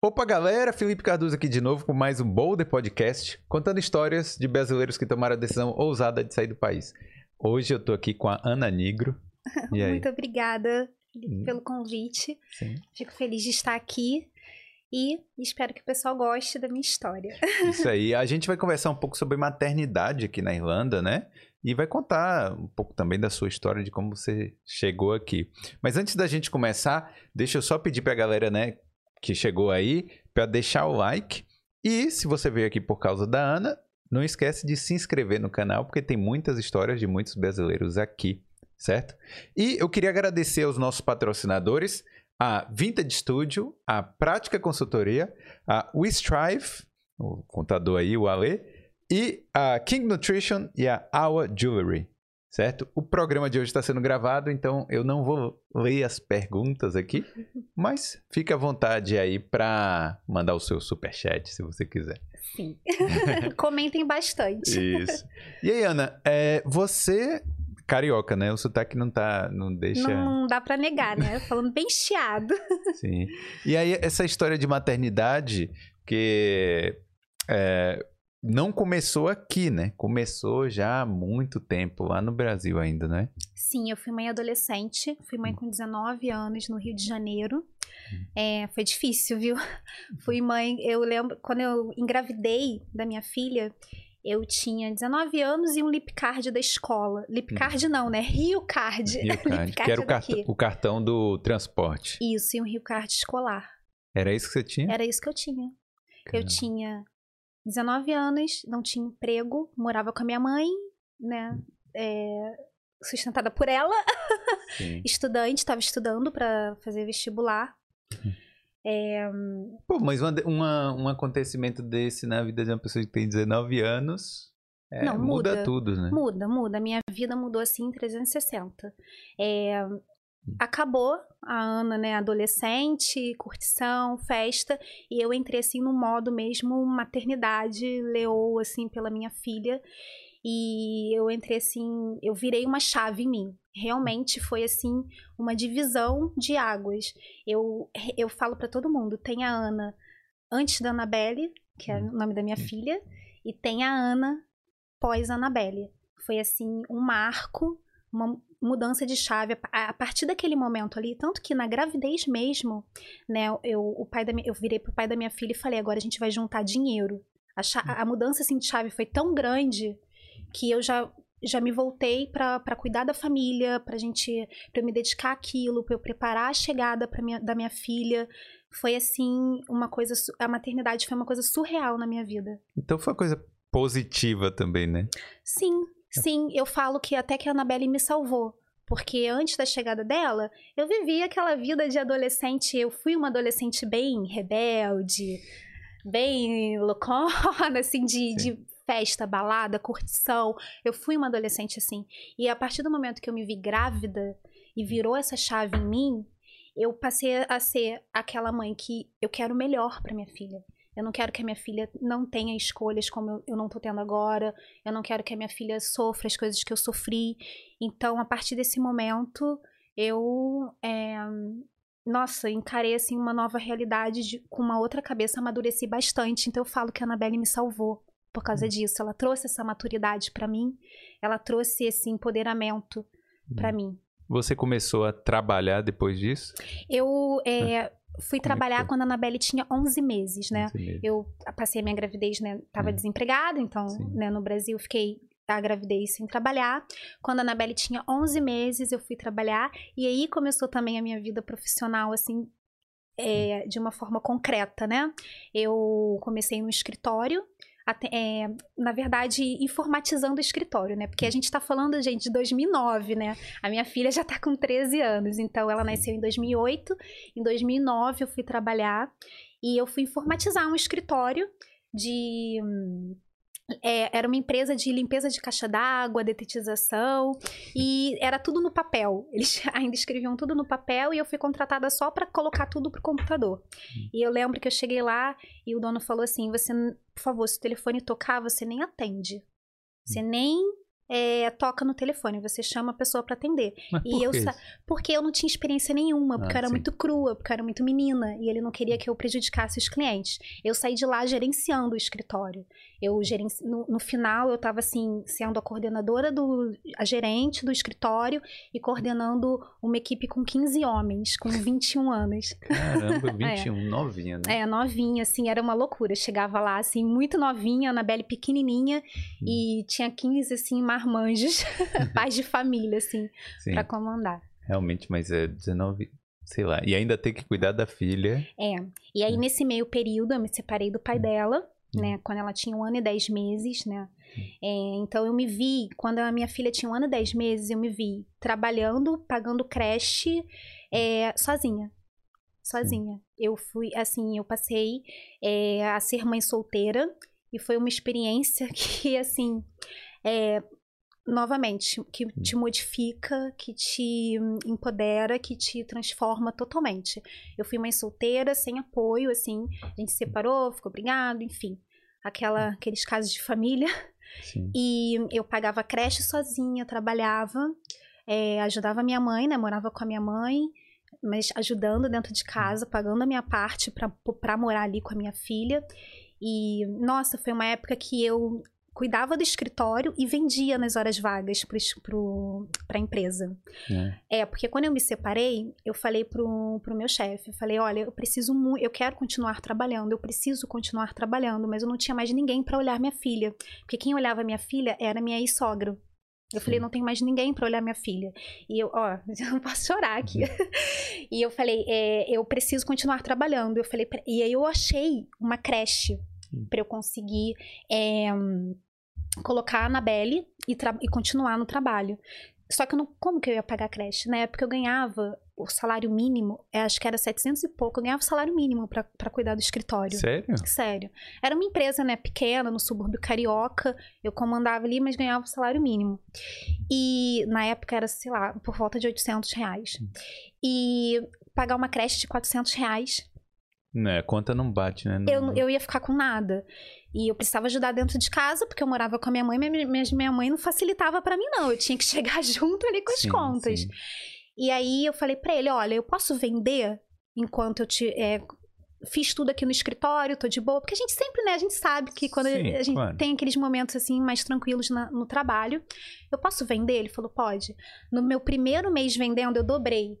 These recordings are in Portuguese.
Opa, galera! Felipe Cardoso aqui de novo com mais um Boulder Podcast, contando histórias de brasileiros que tomaram a decisão ousada de sair do país. Hoje eu tô aqui com a Ana Nigro. Muito obrigada pelo convite. Sim. Fico feliz de estar aqui e espero que o pessoal goste da minha história. Isso aí. A gente vai conversar um pouco sobre maternidade aqui na Irlanda, né? E vai contar um pouco também da sua história, de como você chegou aqui. Mas antes da gente começar, deixa eu só pedir pra galera, né, que chegou aí, pra deixar o like. E se você veio aqui por causa da Ana, não esquece de se inscrever no canal, porque tem muitas histórias de muitos brasileiros aqui, certo? E eu queria agradecer aos nossos patrocinadores, a Vintage Studio, a Prática Consultoria, a We Strive, o contador aí, o Ale, e a King Nutrition e a Our Jewelry, certo? O programa de hoje está sendo gravado, então eu não vou ler as perguntas aqui, mas fique à vontade aí para mandar o seu superchat, se você quiser. Sim. Comentem bastante. Isso. E aí, Ana, é, você... Carioca, né? O sotaque não tá... Não deixa... Não dá pra negar, né? Falando bem chiado. Sim. E aí, essa história de maternidade, que é, não começou aqui, né? Começou já há muito tempo, lá no Brasil ainda, né? Sim, eu fui mãe adolescente, fui mãe com 19 anos no Rio de Janeiro. É, foi difícil, viu? Fui mãe, eu lembro, quando eu engravidei da minha filha, eu tinha 19 anos e um lip card da escola. Lip card não, né? Rio Card. Rio Card, que era o, cart- o cartão do transporte. Isso, e um Rio Card escolar. Era isso que você tinha? Era isso que eu tinha. Eu tinha 19 anos, não tinha emprego, morava com a minha mãe, né? É, sustentada por ela, estudante, estava estudando para fazer vestibular. É, Pô, mas uma- uma- um acontecimento desse na vida de uma pessoa que tem 19 anos é, Não, muda. muda. tudo, né? muda, muda. Minha vida mudou assim em 360. É, acabou a Ana, né, adolescente, curtição, festa, e eu entrei assim no modo mesmo maternidade, leou assim pela minha filha. E eu entrei assim, eu virei uma chave em mim. Realmente foi assim uma divisão de águas. Eu eu falo pra todo mundo, tem a Ana antes da Annabelle, que é o nome da minha filha, e tem a Ana pós Annabelle. Foi assim um marco, uma mudança de chave a a partir daquele momento ali, tanto que na gravidez mesmo, né, eu o pai da minha, eu virei pro pai da minha filha e falei, agora a gente vai juntar dinheiro. A, a mudança assim de chave foi tão grande que eu já já me voltei pra pra cuidar da família, pra gente, pra eu me dedicar àquilo, pra eu preparar a chegada pra minha, da minha filha. Foi assim uma coisa, a maternidade foi uma coisa surreal na minha vida. Então foi uma coisa positiva também, né? Sim, sim, eu falo que até que a Annabelle me salvou. Porque antes da chegada dela, eu vivia aquela vida de adolescente. Eu fui uma adolescente bem rebelde, bem loucona, assim, de, de festa, balada, curtição. Eu fui uma adolescente assim. E a partir do momento que eu me vi grávida e virou essa chave em mim, eu passei a ser aquela mãe que eu quero o melhor para minha filha. Eu não quero que a minha filha não tenha escolhas como eu, eu não tô tendo agora. Eu não quero que a minha filha sofra as coisas que eu sofri. Então, a partir desse momento, eu, é, nossa, encarei assim uma nova realidade de- com uma outra cabeça, amadureci bastante. Então, eu falo que a Annabelle me salvou por causa disso. Ela trouxe essa maturidade pra mim. Ela trouxe esse empoderamento pra mim. Você começou a trabalhar depois disso? Eu é, é fui que trabalhar quando a Annabelle tinha 11 meses, né? Assim mesmo. Eu passei a minha gravidez, né? Tava Hum. desempregada, então, Sim. né, no Brasil fiquei a gravidez sem trabalhar. Quando a Anabelle tinha 11 meses, eu fui trabalhar. E aí começou também a minha vida profissional, assim, é, de uma forma concreta, né? Eu comecei no escritório. É, na verdade, informatizando o escritório, né? Porque a gente tá falando, gente, de 2009, né? A minha filha já tá com 13 anos, então ela nasceu em 2008. Em 2009 eu fui trabalhar e eu fui informatizar um escritório de. hum, é, era uma empresa de limpeza de caixa d'água, detetização, e era tudo no papel. Eles ainda escreviam tudo no papel e eu fui contratada só para colocar tudo pro computador. E eu lembro que eu cheguei lá e o dono falou assim: você, por favor, se o telefone tocar, você nem atende. Você nem é, toca no telefone, você chama a pessoa para atender. Mas e eu isso? porque eu não tinha experiência nenhuma, porque Ah, eu era sim. muito crua, porque eu era muito menina e ele não queria que eu prejudicasse os clientes. Eu saí de lá gerenciando o escritório. Eu gerenci... no, no final eu estava assim sendo a coordenadora do a gerente do escritório e coordenando uma equipe com 15 homens com 21 anos. Caramba, 21, novinha, né? É, novinha, assim, era uma loucura. Eu chegava lá, assim, muito novinha, Anabelle pequenininha, Hum. e tinha 15, assim, marmanjos, pais de família, assim, Sim, pra comandar. realmente, mas é 19, sei lá. E ainda tem que cuidar da filha. É, e aí Hum. nesse meio período eu me separei do pai Hum. dela, Hum. né, quando ela tinha um ano e dez meses, né. É, então eu me vi, quando a minha filha tinha um ano e dez meses, eu me vi trabalhando, pagando creche, é, sozinha. Sozinha. Eu fui, assim, eu passei é, a ser mãe solteira e foi uma experiência que, assim, é, novamente, que te modifica, que te empodera, que te transforma totalmente. Eu fui mãe solteira, sem apoio, assim, a gente se separou, ficou brigado, enfim. Aquela, aqueles casos de família. Sim. E eu pagava creche sozinha, trabalhava, é, ajudava minha mãe, né? Morava com a minha mãe, mas ajudando dentro de casa, pagando a minha parte pra morar ali com a minha filha. E, nossa, foi uma época que eu cuidava do escritório e vendia nas horas vagas para a empresa. É. É, porque quando eu me separei, eu falei pro, pro meu chefe, eu falei, olha, eu preciso muito, eu quero continuar trabalhando, eu preciso continuar trabalhando, mas eu não tinha mais ninguém para olhar minha filha, porque quem olhava minha filha era minha ex-sogra. Eu falei, Sim. não tem mais ninguém para olhar minha filha. E eu, ó, eu não posso chorar aqui. e eu falei, é, eu preciso continuar trabalhando. Eu falei, e aí eu achei uma creche para eu conseguir é, colocar a Anabelle e, e continuar no trabalho. Só que eu não, como que eu ia pagar a creche? Na época eu ganhava o salário mínimo, é, acho que era 700 e pouco, eu ganhava o salário mínimo pra cuidar do escritório. Sério? Sério. Era uma empresa, né, pequena, no subúrbio carioca. Eu comandava ali, mas ganhava o salário mínimo. E na época era, sei lá, por volta de 800 reais. E pagar uma creche de 400 reais, Né, a conta não bate, né? Não- eu, eu ia ficar com nada. E eu precisava ajudar dentro de casa, porque eu morava com a minha mãe, mas minha, mãe não facilitava pra mim, não. Eu tinha que chegar junto ali com as Sim, contas. sim. E aí eu falei pra ele, olha, eu posso vender enquanto eu te é, fiz tudo aqui no escritório, tô de boa, porque a gente sempre, né, a gente sabe que quando Sim, a gente claro. tem aqueles momentos assim mais tranquilos na- no trabalho, eu posso vender? Ele falou, pode. No meu primeiro mês vendendo, eu dobrei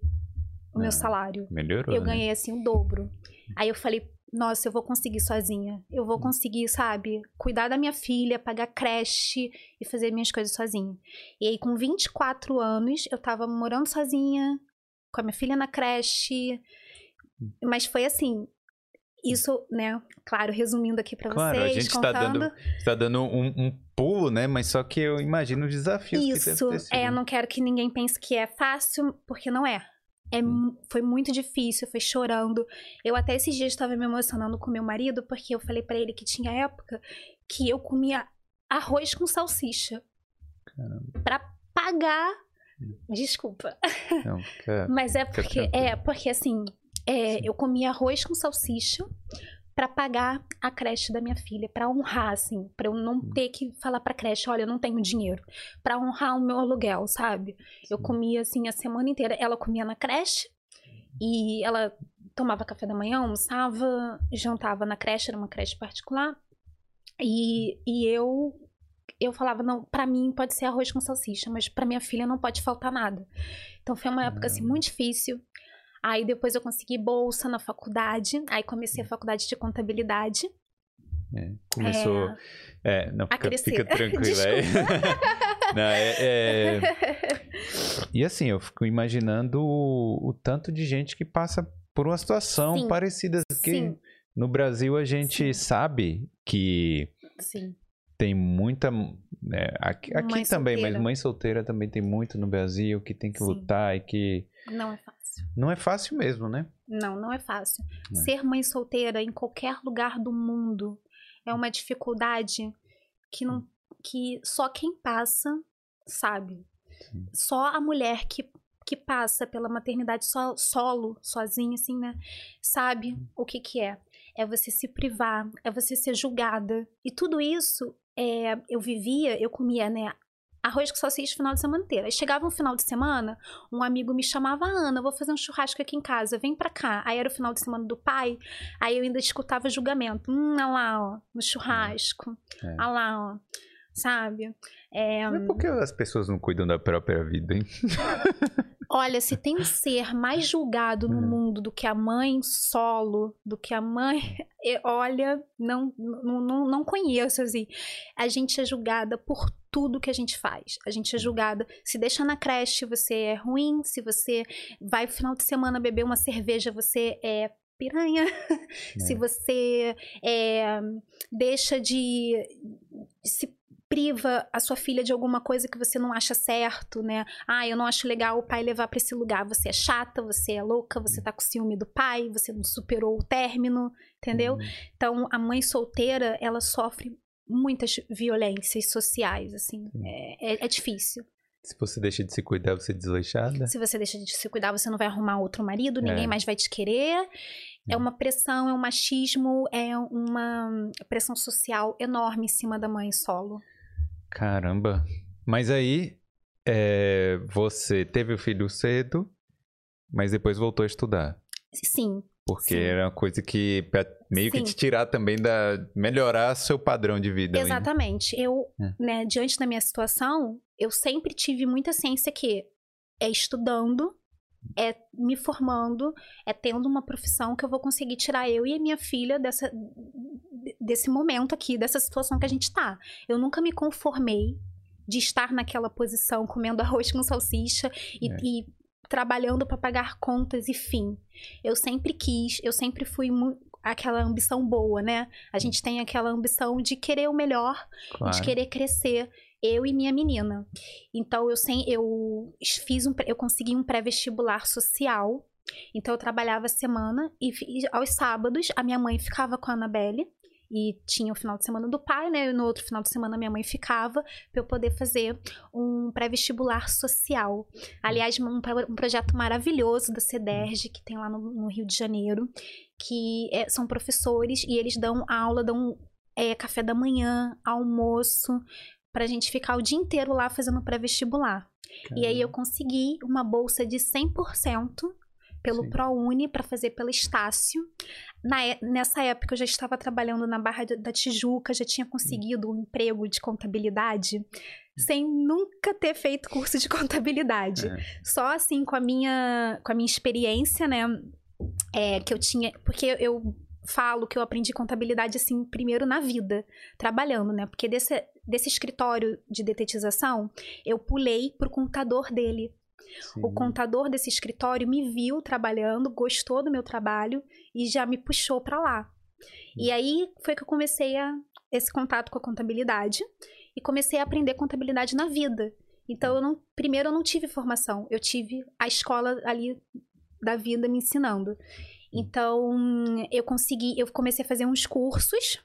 o Ah, meu salário. Melhorou, Eu né? ganhei assim o dobro. Aí eu falei, nossa, eu vou conseguir sozinha. Eu Hum. vou conseguir, sabe, cuidar da minha filha, pagar creche e fazer minhas coisas sozinha. E aí, com 24 anos, eu tava morando sozinha, com a minha filha na creche. Hum. Mas foi assim. Isso, né? Claro, resumindo aqui pra Claro, a vocês, gente tá contando. dando, tá dando um, um pulo, né? Mas só que eu imagino os desafios que Isso, deve ter sido. é, não quero que ninguém pense que é fácil, porque não é. É, foi muito difícil, foi chorando. Eu até esses dias estava me emocionando com meu marido, porque eu falei pra ele que tinha época que eu comia arroz com salsicha. Pra pagar. Hum. Desculpa. Não, fica- Mas é porque, tranquilo. é, porque assim, é, eu comia arroz com salsicha pra pagar a creche da minha filha, pra honrar, assim, pra eu não Hum. ter que falar pra creche, olha, eu não tenho dinheiro, Pra honrar o meu aluguel, sabe? Eu comia assim a semana inteira. Ela comia na creche e ela tomava café da manhã, almoçava, jantava na creche, era uma creche particular. E, e eu eu falava, não, pra mim pode ser arroz com salsicha, mas pra minha filha não pode faltar nada. Então foi uma época assim muito difícil. Aí depois eu consegui bolsa na faculdade, aí comecei a faculdade de contabilidade. é, começou. É, não, A fica, fica tranquilo aí. Não, é- é- E assim, eu fico imaginando o, o tanto de gente que passa por uma situação Sim. parecida. Porque Sim. no Brasil a gente Sim. sabe que tem muita. né, aqui aqui também, mas mãe solteira também tem muito no Brasil que tem que lutar e que. Não é fácil. Não é fácil mesmo, né? Não, não é fácil. É. Ser mãe solteira em qualquer lugar do mundo é uma dificuldade que não que só quem passa sabe. Sim. Só a mulher que que passa pela maternidade so- solo, sozinha assim, né, sabe o que que é. É você se privar, é você ser julgada. E tudo isso é, eu vivia, eu comia, né, arroz com salsicha o final de semana inteiro. Aí chegava um final de semana, um amigo me chamava, Ana, vou fazer um churrasco aqui em casa, vem pra cá. Aí era o final de semana do pai, aí eu ainda escutava julgamento. Hum, olha lá, ó, no churrasco. É. Olha lá, ó. Sabe? É... Mas por que as pessoas não cuidam da própria vida, hein? Olha, se tem um ser mais julgado no hum. mundo do que a mãe solo, do que a mãe. Olha, não, não, não, conheço, assim. A gente é julgada por tudo que a gente faz. A gente é julgada. Se deixa na creche, você é ruim. Se você vai no final de semana beber uma cerveja, você é piranha. É. Se você é, deixa de, de se priva a sua filha de alguma coisa que você não acha certo, né? Ah, eu não acho legal o pai levar para esse lugar. Você é chata, você é louca, você tá com ciúme do pai, você não superou o término, entendeu? Uhum. Então, a mãe solteira, ela sofre muitas violências sociais, assim. É, é, é, difícil. Se você deixa de se cuidar, você é desleixada? Se você deixa de se cuidar, você não vai arrumar outro marido, ninguém é. mais vai te querer. É. é uma pressão, é um machismo, é uma pressão social enorme em cima da mãe solo. Caramba. Mas aí, é, você teve o filho cedo, mas depois voltou a estudar. Sim. Porque sim. era uma coisa que pra meio sim. que te tirar também da. melhorar seu padrão de vida. Exatamente. Eu, é. né, diante da minha situação, eu sempre tive muita ciência que é estudando, é me formando, é tendo uma profissão que eu vou conseguir tirar eu e a minha filha dessa, desse momento aqui, dessa situação que a gente tá. Eu nunca me conformei de estar naquela posição, comendo arroz com salsicha e, é. e trabalhando para pagar contas e fim. Eu sempre quis, eu sempre fui aquela ambição boa, né? A gente tem aquela ambição de querer o melhor, claro. de querer crescer. Eu e minha menina. Então eu sem, eu fiz um, eu consegui um pré-vestibular social. Então eu trabalhava a semana e, e aos sábados a minha mãe ficava com a Anabelle e tinha o final de semana do pai, né? E no outro final de semana minha mãe ficava para eu poder fazer um pré-vestibular social. Aliás, um, um, projeto maravilhoso da CEDERJ que tem lá no, no Rio de Janeiro, que é, são professores e eles dão aula, dão é, café da manhã, almoço, para a gente ficar o dia inteiro lá fazendo pré-vestibular. E aí eu consegui uma bolsa de 100% pelo Sim. ProUni para fazer pela Estácio. Na, nessa época eu já estava trabalhando na Barra da Tijuca, já tinha conseguido um emprego de contabilidade sem nunca ter feito curso de contabilidade. É. Só assim com a minha com a minha experiência, né, é, que eu tinha, porque eu falo que eu aprendi contabilidade assim primeiro na vida, trabalhando, né? Porque desse, desse escritório de detetização, eu pulei pro contador dele. Sim. O contador desse escritório me viu trabalhando, gostou do meu trabalho e já me puxou para lá. E aí foi que eu comecei a, esse contato com a contabilidade e comecei a aprender contabilidade na vida. Então, eu não, primeiro eu não tive formação, eu tive a escola ali da vida me ensinando. Então, eu consegui, eu comecei a fazer uns cursos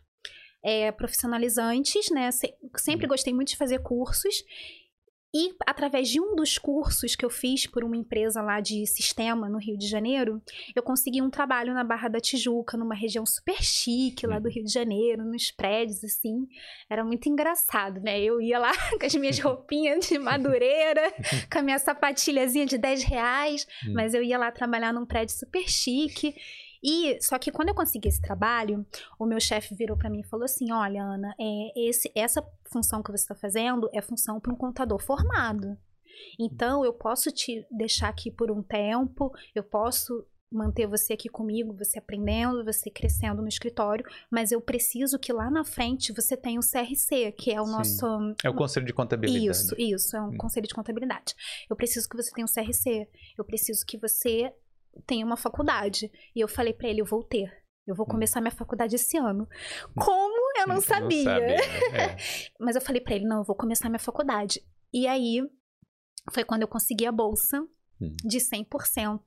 é, profissionalizantes, né? Sempre gostei muito de fazer cursos. E através de um dos cursos que eu fiz por uma empresa lá de sistema no Rio de Janeiro, eu consegui um trabalho na Barra da Tijuca, numa região super chique lá do Rio de Janeiro, nos prédios, assim. Era muito engraçado, né? Eu ia lá com as minhas roupinhas de madureira, com a minha sapatilhazinha de 10 reais, hum. mas eu ia lá trabalhar num prédio super chique. E só que quando eu consegui esse trabalho, o meu chefe virou para mim e falou assim: "Olha, Ana, é esse essa função que você está fazendo é função para um contador formado. Então eu posso te deixar aqui por um tempo, eu posso manter você aqui comigo, você aprendendo, você crescendo no escritório, mas eu preciso que lá na frente você tenha o CRC, que é o Sim. nosso. É o Conselho de Contabilidade. Isso, isso, é um hum. Conselho de Contabilidade. Eu preciso que você tenha o CRC, eu preciso que você tenho uma faculdade. E eu falei para ele, eu vou ter. Eu vou hum. começar minha faculdade esse ano. Como? Eu não sabia. Não sabia é. Mas eu falei para ele, não, eu vou começar minha faculdade. E aí foi quando eu consegui a bolsa hum. de 100%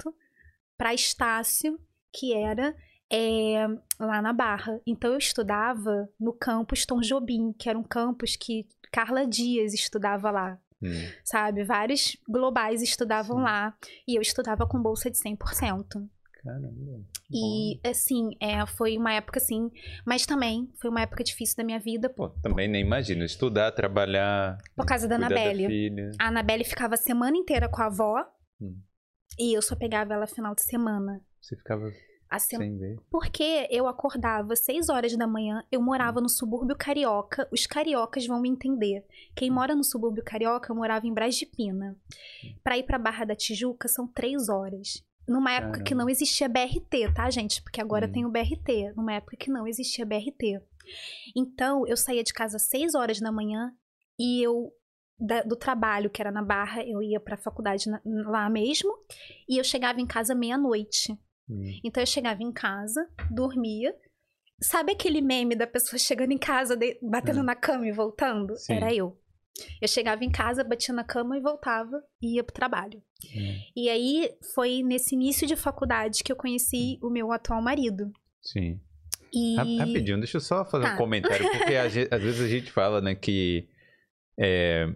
para Estácio, que era é, lá na Barra. Então eu estudava no campus Tom Jobim, que era um campus que Carla Dias estudava lá. Hum. Sabe? Vários globais estudavam Sim. lá. E eu estudava com bolsa de 100%. Caramba. E, assim, é, foi uma época assim, mas também foi uma época difícil da minha vida. Pô, também nem imagino. Estudar, trabalhar. Por causa da Anabelle. filha. A Anabelle ficava a semana inteira com a avó Hum. e eu só pegava ela final de semana. Você ficava sem. Porque eu acordava às 6 horas da manhã, eu morava no subúrbio carioca, os cariocas vão me entender. Quem mora no subúrbio carioca, eu morava em Brás de Pina. Pra ir pra Barra da Tijuca são 3 horas. Numa época que Caramba. não existia BRT, tá, gente? Porque agora Hum. tem o BRT. Numa época que não existia BRT. Então, eu saía de casa às 6 horas da manhã e eu da- do trabalho, que era na Barra, eu ia pra faculdade na- lá mesmo, e eu chegava em casa meia-noite. Hum. Então eu chegava em casa, dormia. Sabe aquele meme da pessoa chegando em casa, de- batendo É. na cama e voltando? Sim. Era eu. Eu chegava em casa, batia na cama e voltava e ia pro trabalho. Hum. E aí foi nesse início de faculdade que eu conheci o meu atual marido. Sim. E Ra- Rapidinho, deixa eu só fazer Tá. um comentário, porque às vezes a gente fala, né, que é,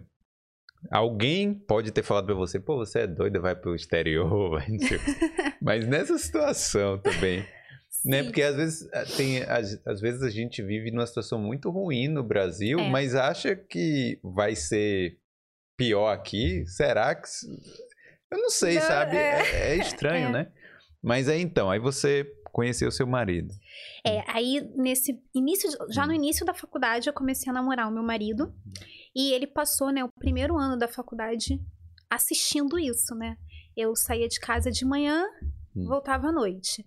alguém pode ter falado pra você, pô, você é doida, vai pro exterior, vai não sei o quê." Mas nessa situação também, né, porque às vezes eh, tem, às, às vezes a gente vive numa situação muito ruim no Brasil, É. mas acha que vai ser pior aqui, será que... Eu não sei, Não, sabe? é. É, é estranho, É. né? Mas aí então, aí você conheceu seu marido. É, aí nesse início, já no Hum. início da faculdade, eu comecei a namorar o meu marido. E ele passou, né, o primeiro ano da faculdade assistindo isso, né? Eu saía de casa de manhã, Hum. voltava à noite.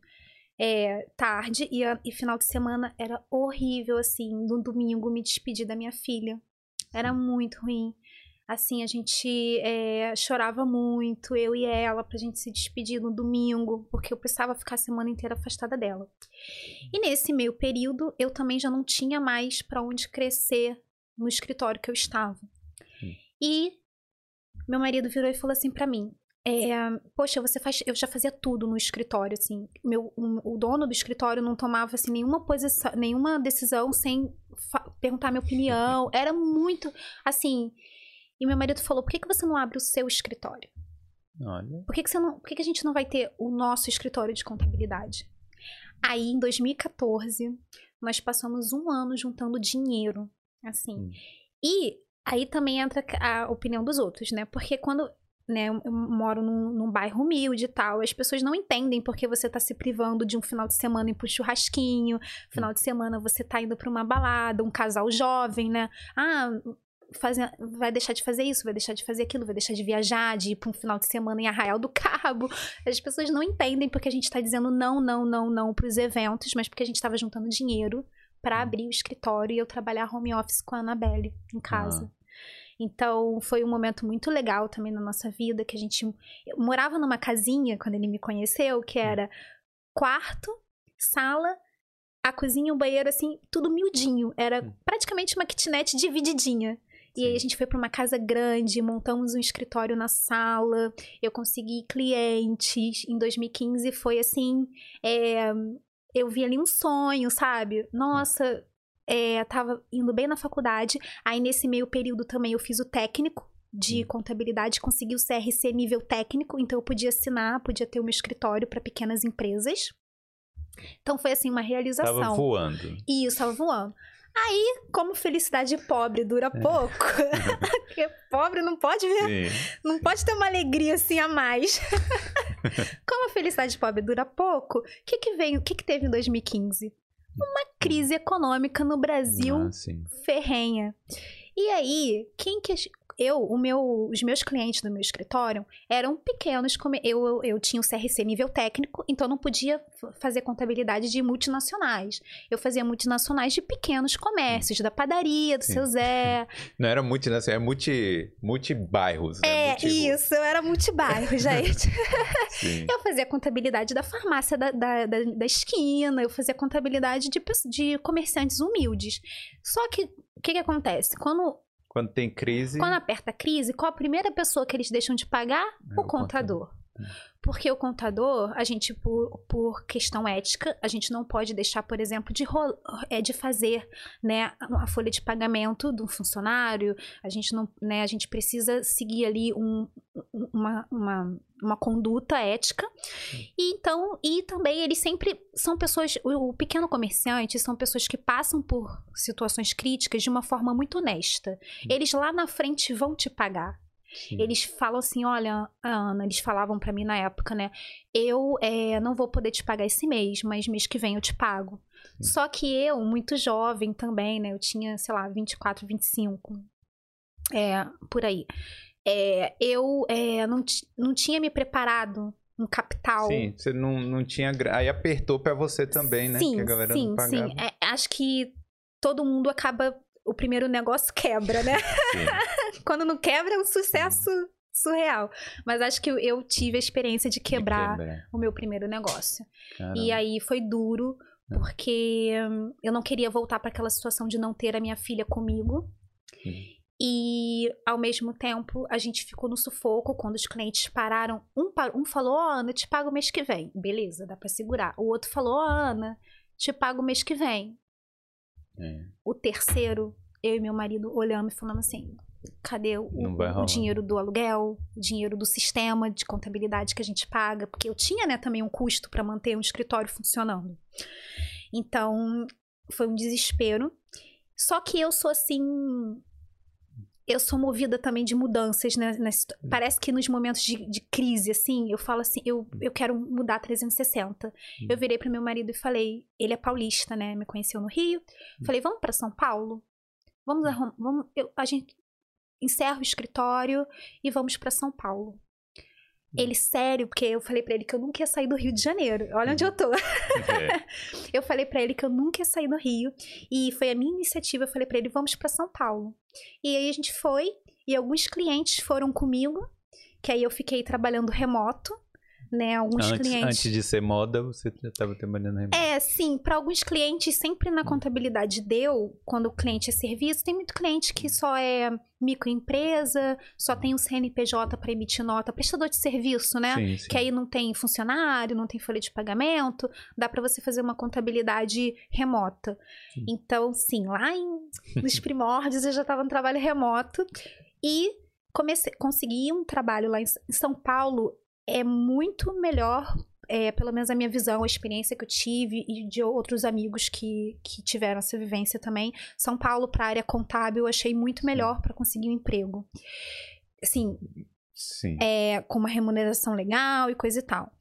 É, tarde e, a- e final de semana era horrível, assim. No domingo, me despedir da minha filha. Era muito ruim. Assim, a gente é, chorava muito, eu e ela, pra gente se despedir no domingo, porque eu precisava ficar a semana inteira afastada dela. E nesse meio período, eu também já não tinha mais pra onde crescer no escritório que eu estava. Hum. E meu marido virou e falou assim pra mim: é, Poxa, você faz. Eu já fazia tudo no escritório, assim. Meu, o, o dono do escritório não tomava assim, nenhuma posição, nenhuma decisão sem perguntar minha opinião. Era muito assim. E meu marido falou: por que, que você não abre o seu escritório? Olha. Por que, que, você não, por que, que a gente não vai ter o nosso escritório de contabilidade? Aí, em 2014, nós passamos um ano juntando dinheiro, assim. Hum. E aí também entra a opinião dos outros, né? Porque quando né, eu moro num, num bairro humilde e tal, as pessoas não entendem porque você tá se privando de um final de semana ir pro churrasquinho, final de semana você tá indo pra uma balada, um casal jovem, né? Ah, fazer, vai deixar de fazer isso, vai deixar de fazer aquilo, vai deixar de viajar, de ir pra um final de semana em Arraial do Cabo. As pessoas não entendem porque a gente tá dizendo não, não, não, não pros eventos, mas porque a gente tava juntando dinheiro pra abrir o escritório e eu trabalhar home office com a Anabelle em casa. Então, foi um momento muito legal também na nossa vida, que a gente eu morava numa casinha quando ele me conheceu, que era quarto, sala, a cozinha, o banheiro, assim, tudo miudinho. Era Hum. praticamente uma kitnet divididinha. E aí Sim. a gente foi para uma casa grande, montamos um escritório na sala, eu consegui clientes. Em 2015 foi assim, é, eu vi ali um sonho, sabe? Nossa, é, tava indo bem na faculdade. Aí nesse meio período também eu fiz o técnico de Hum. contabilidade, consegui o CRC nível técnico, então eu podia assinar, podia ter o meu escritório para pequenas empresas. Então foi assim uma realização. Tava voando. Isso, tava voando. Aí, como felicidade pobre dura pouco, porque pobre não pode ver, Sim. não pode ter uma alegria assim a mais. como a felicidade pobre dura pouco, o que que veio, o que que teve em 2015? Uma crise econômica no Brasil Ah, ferrenha. E aí, quem que eu, o meu, os meus clientes do meu escritório eram pequenos, eu, eu, eu tinha o CRC nível técnico, então não podia fazer contabilidade de multinacionais. Eu fazia multinacionais de pequenos comércios, da padaria, do Sim. seu Zé. Não era multi, né? É multi, multi-bairros. né? É, Multi- isso, eu era multibairro, gente. Eu fazia contabilidade da farmácia da, da, da, da esquina, eu fazia contabilidade de, de comerciantes humildes. Só que, o que que acontece? Quando Quando tem crise. Quando aperta a crise, qual a primeira pessoa que eles deixam de pagar? É o o contador. Porque o contador, a gente, por, por questão ética, a gente não pode deixar, por exemplo, de, é, de fazer né, a folha de pagamento do funcionário. A gente não, né, a gente precisa seguir ali um, uma, uma, uma conduta ética. E então, e também eles sempre são pessoas, o, o pequeno comerciante são pessoas que passam por situações críticas de uma forma muito honesta. Eles lá na frente vão te pagar. Sim. Eles falam assim, olha, Ana, eles falavam para mim na época, né? Eu é, não vou poder te pagar esse mês, mas mês que vem eu te pago. Sim. Só que eu, muito jovem também, né? Eu tinha, sei lá, 24, 25. É, por aí. É, eu é, não, não tinha me preparado um capital. Sim, você não, não tinha. Aí apertou para você também, né? Sim, sim, sim. É, acho que todo mundo acaba. O primeiro negócio quebra, né? Quando não quebra, é um sucesso surreal. Mas acho que eu tive a experiência de quebrar de o meu primeiro negócio. Caramba. E aí foi duro, ah. porque eu não queria voltar para aquela situação de não ter a minha filha comigo. Sim. E ao mesmo tempo a gente ficou no sufoco quando os clientes pararam. Um, um falou: Ó, oh, Ana, te pago mês que vem. Beleza, dá para segurar. O outro falou: Ó, oh, Ana, te pago mês que vem. É. O terceiro, eu e meu marido olhamos e falamos assim: cadê o, o, dinheiro do aluguel, o dinheiro do sistema de contabilidade que a gente paga, porque eu tinha, né, também um custo para manter um escritório funcionando. Então, foi um desespero. Só que eu sou assim, eu sou movida também de mudanças, né? Hum. Parece que nos momentos de, de, crise, assim, eu falo assim, eu, eu quero mudar 360. Hum. Eu virei para meu marido e falei, ele é paulista, né? Me conheceu no Rio. Hum. Falei, vamos para São Paulo? Vamos, arrumar, vamos eu, a gente encerra o escritório e vamos para São Paulo. Ele, sério, porque eu falei para ele que eu nunca ia sair do Rio de Janeiro. Olha onde eu tô. É. eu falei para ele que eu nunca ia sair do Rio. E foi a minha iniciativa. Eu falei para ele, vamos para São Paulo. E aí a gente foi. E alguns clientes foram comigo. Que aí eu fiquei trabalhando remoto né? Alguns antes, clientes. Antes de ser moda, você já estava trabalhando remoto. É, sim. Para alguns clientes, sempre na hum. contabilidade deu, quando o cliente é serviço, tem muito cliente que só é microempresa, só tem o CNPJ para emitir nota, prestador de serviço, né? Sim, sim. Que aí não tem funcionário, não tem folha de pagamento, dá para você fazer uma contabilidade remota. Sim. Então, sim, lá em, nos primórdios eu já estava no trabalho remoto e comecei, consegui um trabalho lá em São Paulo é muito melhor, é, pelo menos a minha visão, a experiência que eu tive e de outros amigos que, que tiveram essa vivência também. São Paulo, para a área contábil, eu achei muito melhor para conseguir um emprego. Assim, Sim. É, com uma remuneração legal e coisa e tal.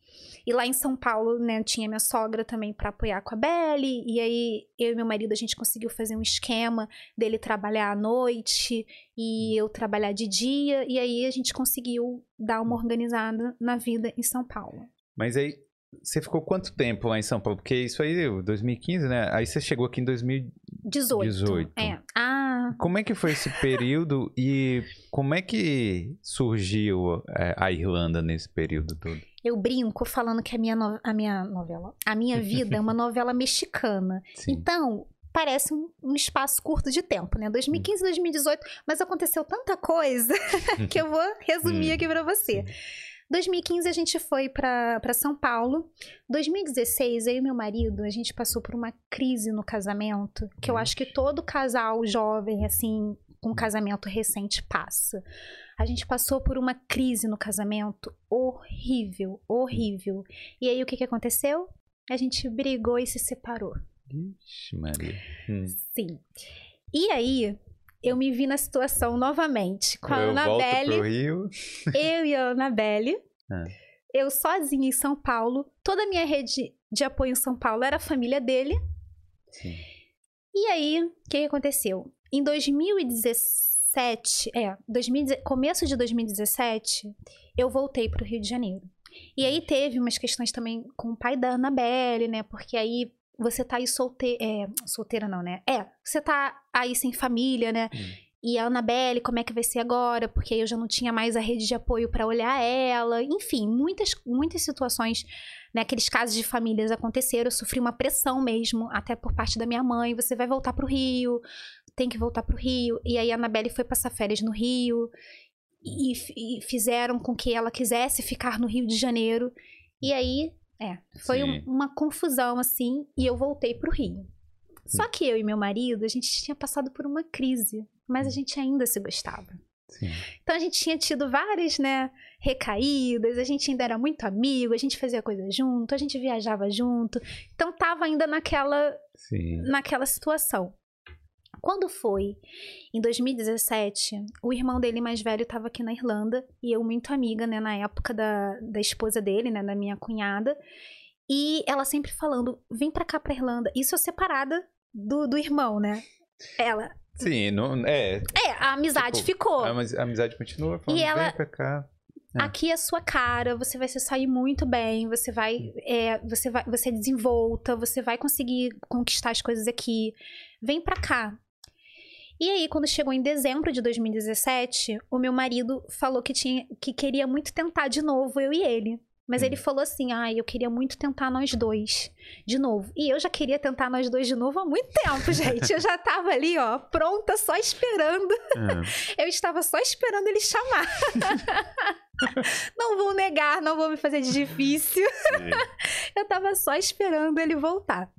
E lá em São Paulo, né, tinha minha sogra também para apoiar com a Belle. E aí, eu e meu marido, a gente conseguiu fazer um esquema dele trabalhar à noite e eu trabalhar de dia. E aí, a gente conseguiu dar uma organizada na vida em São Paulo. Mas aí, você ficou quanto tempo lá em São Paulo? Porque isso aí, 2015, né? Aí você chegou aqui em 2018. 18. É. Ah. Como é que foi esse período e como é que surgiu é, a Irlanda nesse período todo? Eu brinco falando que a minha, no... a minha novela, a minha vida é uma novela mexicana. Sim. Então, parece um, um, espaço curto de tempo, né? 2015, 2018, mas aconteceu tanta coisa que eu vou resumir hum. aqui para você. 2015 a gente foi para São Paulo. 2016, eu e meu marido, a gente passou por uma crise no casamento, que eu acho que todo casal jovem, assim, com casamento recente passa. A gente passou por uma crise no casamento horrível, horrível. E aí o que, que aconteceu? A gente brigou e se separou. Ixi, Maria. Hum. Sim. E aí, eu me vi na situação novamente com a eu Anabelle. Pro Rio. Eu e a Anabelle. Ah. Eu sozinha em São Paulo. Toda a minha rede de apoio em São Paulo era a família dele. Sim. E aí, o que, que aconteceu? Em 2017, é, 2000, começo de 2017, eu voltei para o Rio de Janeiro. E aí teve umas questões também com o pai da Anabelle, né? Porque aí você tá aí solteira. É, solteira não, né? É, você tá aí sem família, né? Hum. E a Annabelle, como é que vai ser agora? Porque eu já não tinha mais a rede de apoio para olhar ela. Enfim, muitas, muitas situações, né? Aqueles casos de famílias aconteceram. Eu sofri uma pressão mesmo, até por parte da minha mãe. Você vai voltar pro Rio, tem que voltar pro Rio. E aí a Annabelle foi passar férias no Rio. e, e fizeram com que ela quisesse ficar no Rio de Janeiro. E aí, é, foi um, uma confusão assim, e eu voltei pro Rio. Só que eu e meu marido, a gente tinha passado por uma crise, mas a hum. gente ainda se gostava. Sim. Então a gente tinha tido várias, né, recaídas, a gente ainda era muito amigo, a gente fazia coisa junto, a gente viajava junto. Então tava ainda naquela Sim. naquela situação. Quando foi em 2017, o irmão dele mais velho estava aqui na Irlanda e eu muito amiga, né, na época da, da esposa dele, né, da minha cunhada. E ela sempre falando: vem pra cá pra Irlanda. Isso é separada do, do irmão, né? Ela. Sim, não, é. É, a amizade tipo, ficou. A, a, amizade continua falando, e ela, vem pra cá. É. Aqui é a sua cara, você vai se sair muito bem, você vai, é, você vai, você é desenvolta, você vai conseguir conquistar as coisas aqui. Vem pra cá. E aí, quando chegou em dezembro de 2017, o meu marido falou que tinha que queria muito tentar de novo eu e ele. Mas hum. ele falou assim: ah, eu queria muito tentar nós dois de novo. E eu já queria tentar nós dois de novo há muito tempo, gente. Eu já tava ali, ó, pronta, só esperando. É. Eu estava só esperando ele chamar. não vou negar, não vou me fazer de difícil. eu tava só esperando ele voltar.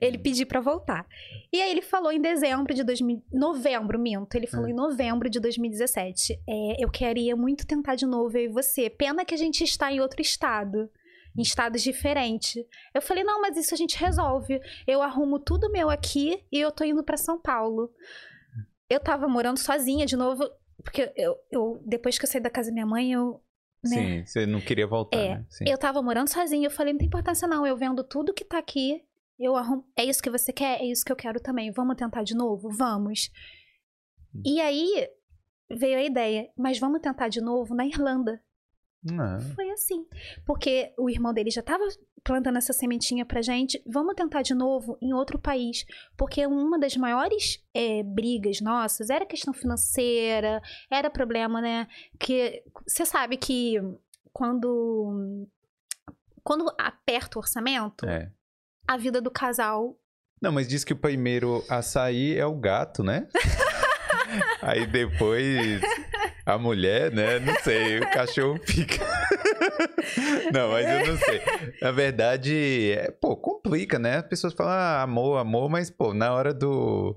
Ele uhum. pedir para voltar. E aí ele falou em dezembro de 2000, novembro, minto. Ele falou é. em novembro de 2017. É, eu queria muito tentar de novo eu e você. Pena que a gente está em outro estado em estados diferentes. Eu falei, não, mas isso a gente resolve. Eu arrumo tudo meu aqui e eu tô indo para São Paulo. Eu tava morando sozinha de novo, porque eu, eu depois que eu saí da casa da minha mãe, eu. Né? Sim, você não queria voltar, é, né? Eu tava morando sozinha, eu falei, não tem importância não, eu vendo tudo que tá aqui, eu arrumo. É isso que você quer? É isso que eu quero também. Vamos tentar de novo? Vamos. Hum. E aí veio a ideia, mas vamos tentar de novo na Irlanda. Não. Foi assim. Porque o irmão dele já estava plantando essa sementinha pra gente. Vamos tentar de novo em outro país. Porque uma das maiores é, brigas nossas era questão financeira, era problema, né? Que você sabe que quando. Quando aperta o orçamento, é. a vida do casal. Não, mas diz que o primeiro a sair é o gato, né? Aí depois a mulher, né? Não sei, o cachorro fica. não, mas eu não sei. Na verdade, é, pô, complica, né? As pessoas falam ah, amor, amor, mas, pô, na hora do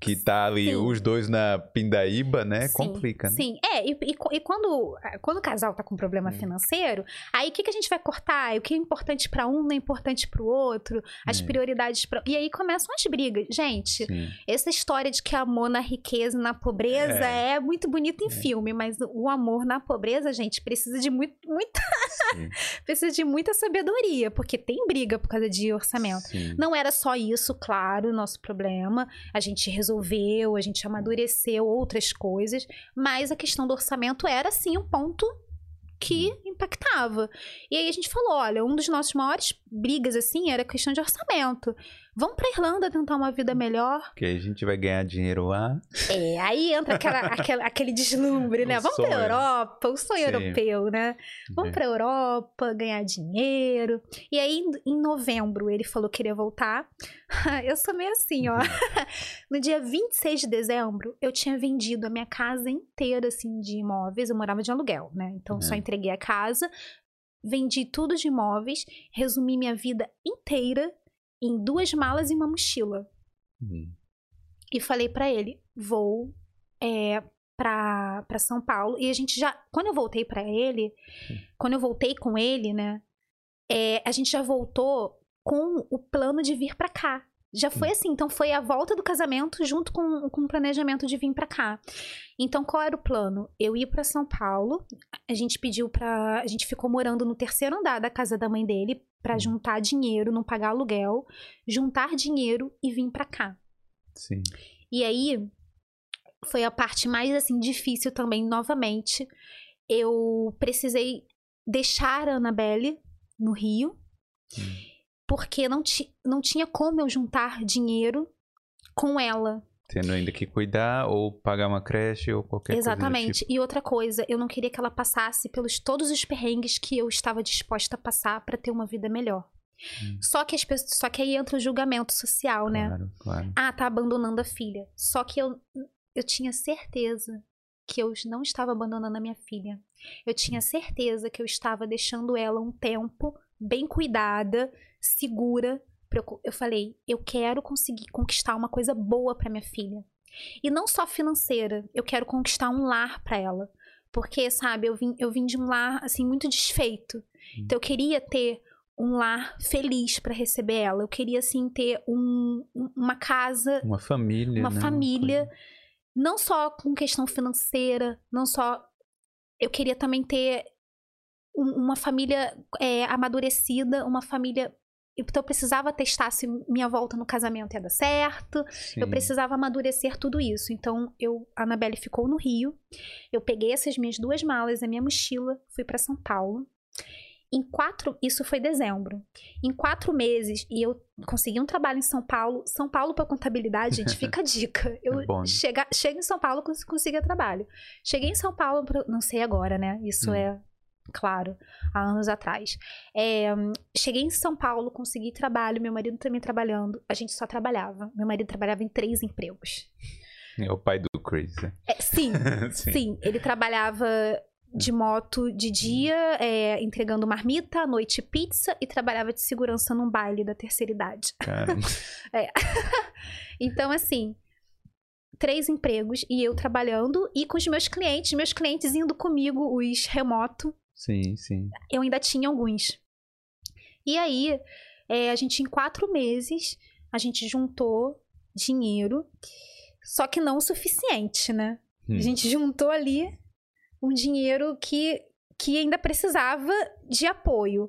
que tá ali sim. os dois na pindaíba, né? Sim, Complica, né? Sim, é, e, e, e, quando, quando o casal tá com problema hum. financeiro, aí o que, que a gente vai cortar? O que é importante para um não é importante para o outro, as hum. prioridades para E aí começam as brigas. Gente, sim. essa história de que amor na riqueza e na pobreza é, é muito bonito em é. filme, mas o amor na pobreza, gente, precisa de muito, muita. precisa de muita sabedoria, porque tem briga por causa de orçamento. Não era só isso, claro, o nosso problema. A gente resolveu resolveu, a gente amadureceu outras coisas, mas a questão do orçamento era sim um ponto que impactava. E aí a gente falou, olha, um dos nossos maiores brigas assim era a questão de orçamento. Vamos pra Irlanda tentar uma vida melhor. Que a gente vai ganhar dinheiro lá. É, aí entra aquela, aquela aquele deslumbre, né? O Vamos sonho. pra Europa, o sonho Sim. europeu, né? Vamos é. pra Europa, ganhar dinheiro. E aí, em novembro, ele falou que queria voltar. Eu sou meio assim, ó. Uhum. No dia 26 de dezembro, eu tinha vendido a minha casa inteira, assim, de imóveis. Eu morava de aluguel, né? Então, é. só entreguei a casa, vendi tudo de imóveis, resumi minha vida inteira em duas malas e uma mochila. Uhum. E falei para ele: vou é, pra, pra São Paulo. E a gente já. Quando eu voltei para ele, uhum. quando eu voltei com ele, né? É, a gente já voltou com o plano de vir para cá. Já foi assim, então foi a volta do casamento junto com, com o planejamento de vir para cá. Então qual era o plano? Eu ia para São Paulo, a gente pediu para, a gente ficou morando no terceiro andar da casa da mãe dele para hum. juntar dinheiro, não pagar aluguel, juntar dinheiro e vir para cá. Sim. E aí foi a parte mais assim difícil também novamente. Eu precisei deixar a Annabelle no Rio. Hum porque não, ti, não tinha como eu juntar dinheiro com ela. Tendo ainda que cuidar ou pagar uma creche ou qualquer Exatamente. coisa. Exatamente. Tipo. E outra coisa, eu não queria que ela passasse pelos todos os perrengues que eu estava disposta a passar para ter uma vida melhor. Hum. Só que as pessoas, só que aí entra o julgamento social, né? Claro, claro. Ah, tá abandonando a filha. Só que eu eu tinha certeza que eu não estava abandonando a minha filha. Eu tinha certeza que eu estava deixando ela um tempo bem cuidada, segura. Eu falei, eu quero conseguir conquistar uma coisa boa para minha filha. E não só financeira, eu quero conquistar um lar para ela. Porque, sabe, eu vim, eu vim de um lar, assim, muito desfeito. Então, eu queria ter um lar feliz para receber ela. Eu queria, assim, ter um, uma casa. Uma família. Uma né? família. Não só com questão financeira, não só. Eu queria também ter uma família é, amadurecida, uma família então eu precisava testar se minha volta no casamento ia dar certo. Sim. Eu precisava amadurecer tudo isso. Então eu, a Anabelle ficou no Rio. Eu peguei essas minhas duas malas, a minha mochila, fui para São Paulo. Em quatro, isso foi dezembro. Em quatro meses, e eu consegui um trabalho em São Paulo. São Paulo para contabilidade, gente, fica a dica. Eu é bom, né? chega, chego em São Paulo, consegui trabalho. Cheguei em São Paulo, não sei agora, né? Isso hum. é claro, há anos atrás. É, cheguei em São Paulo, consegui trabalho, meu marido também trabalhando. A gente só trabalhava. Meu marido trabalhava em três empregos. É o pai do Chris. É, sim, sim, sim. Ele trabalhava de moto de dia, é, entregando marmita, à noite pizza e trabalhava de segurança num baile da terceira idade. é. então, assim, três empregos e eu trabalhando e com os meus clientes, meus clientes indo comigo, os remoto. Sim, sim. Eu ainda tinha alguns. E aí, é, a gente, em quatro meses, a gente juntou dinheiro, só que não o suficiente, né? Hum. A gente juntou ali um dinheiro que, que ainda precisava de apoio.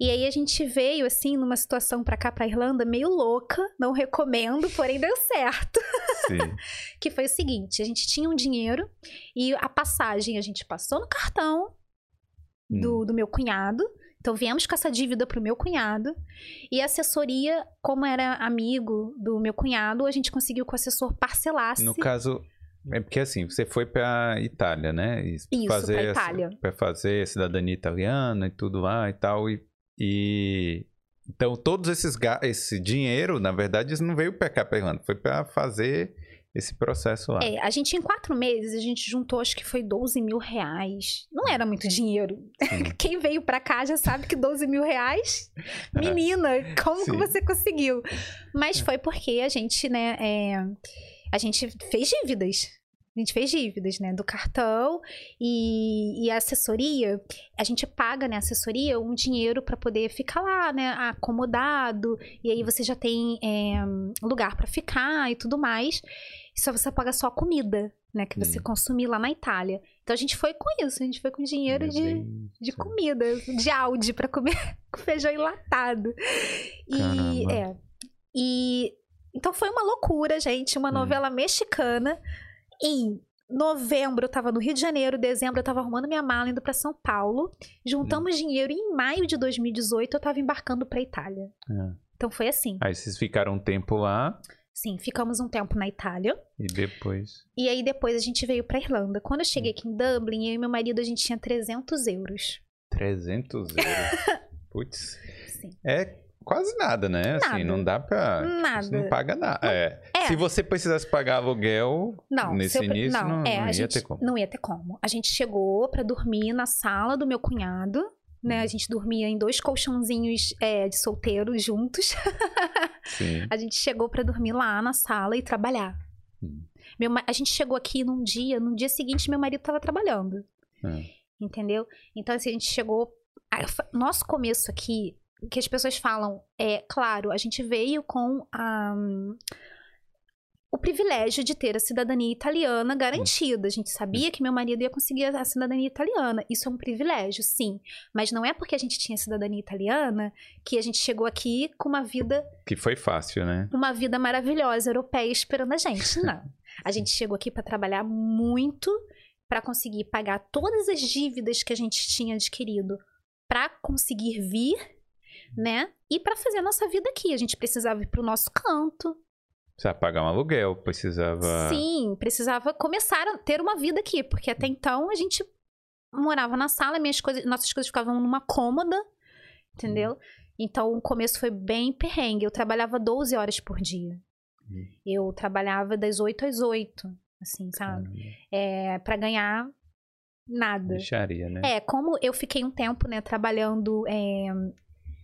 E aí a gente veio, assim, numa situação pra cá, pra Irlanda, meio louca. Não recomendo, porém deu certo. Sim. que foi o seguinte: a gente tinha um dinheiro e a passagem a gente passou no cartão do, hum. do meu cunhado. Então viemos com essa dívida pro meu cunhado. E a assessoria, como era amigo do meu cunhado, a gente conseguiu que o assessor parcelasse. No caso, é porque assim, você foi pra Itália, né? E Isso, fazer pra Itália. Pra fazer cidadania italiana e tudo lá e tal. E, e... Então, todos esses esse dinheiro, na verdade, não veio pra cá, Irlanda. Foi pra fazer esse processo lá. É, a gente em quatro meses, a gente juntou, acho que foi 12 mil reais. Não era muito dinheiro. Quem veio pra cá já sabe que 12 mil reais, menina, como Sim. que você conseguiu? Mas foi porque a gente, né, é, a gente fez dívidas. A gente fez dívidas, né? Do cartão e, e a assessoria, a gente paga, né? Assessoria um dinheiro para poder ficar lá, né? Acomodado. E aí você já tem é, lugar para ficar e tudo mais. E só você paga só a comida, né? Que você hum. consumir lá na Itália. Então a gente foi com isso, a gente foi com dinheiro de, de comida, de Audi para comer com feijão enlatado. E Caramba. é. E então foi uma loucura, gente. Uma hum. novela mexicana em novembro eu tava no Rio de Janeiro, dezembro eu tava arrumando minha mala indo para São Paulo. Juntamos hum. dinheiro e em maio de 2018 eu tava embarcando para Itália. É. Então foi assim. Aí vocês ficaram um tempo lá? Sim, ficamos um tempo na Itália. E depois? E aí depois a gente veio pra Irlanda. Quando eu cheguei hum. aqui em Dublin, eu e meu marido a gente tinha 300 euros. 300 euros? Putz. Sim. É quase nada, né? Assim, nada. Assim, não dá pra. Nada. Você não paga nada. É. é. Se você precisasse pagar aluguel não, nesse eu, início, não, não, é, não ia gente, ter como. Não ia ter como. A gente chegou pra dormir na sala do meu cunhado. Né? A uhum. gente dormia em dois colchãozinhos é, de solteiro juntos. Sim. A gente chegou para dormir lá na sala e trabalhar. Hum. Meu, a gente chegou aqui num dia, no dia seguinte meu marido estava trabalhando. Hum. Entendeu? Então, assim, a gente chegou. Nosso começo aqui que as pessoas falam é, claro, a gente veio com a, um, o privilégio de ter a cidadania italiana garantida. A gente sabia que meu marido ia conseguir a cidadania italiana. Isso é um privilégio, sim. Mas não é porque a gente tinha cidadania italiana que a gente chegou aqui com uma vida. Que foi fácil, né? Uma vida maravilhosa, europeia, esperando a gente. Não. a gente chegou aqui para trabalhar muito para conseguir pagar todas as dívidas que a gente tinha adquirido para conseguir vir né? E para fazer a nossa vida aqui, a gente precisava ir pro nosso canto. Precisava pagar um aluguel, precisava. Sim, precisava começar a ter uma vida aqui, porque até então a gente morava na sala, minhas coisas, nossas coisas ficavam numa cômoda, entendeu? Então o começo foi bem perrengue. Eu trabalhava 12 horas por dia. Hum. Eu trabalhava das 8 às 8. assim, sabe? É, para ganhar nada. Deixaria, né? É, como eu fiquei um tempo, né, trabalhando é,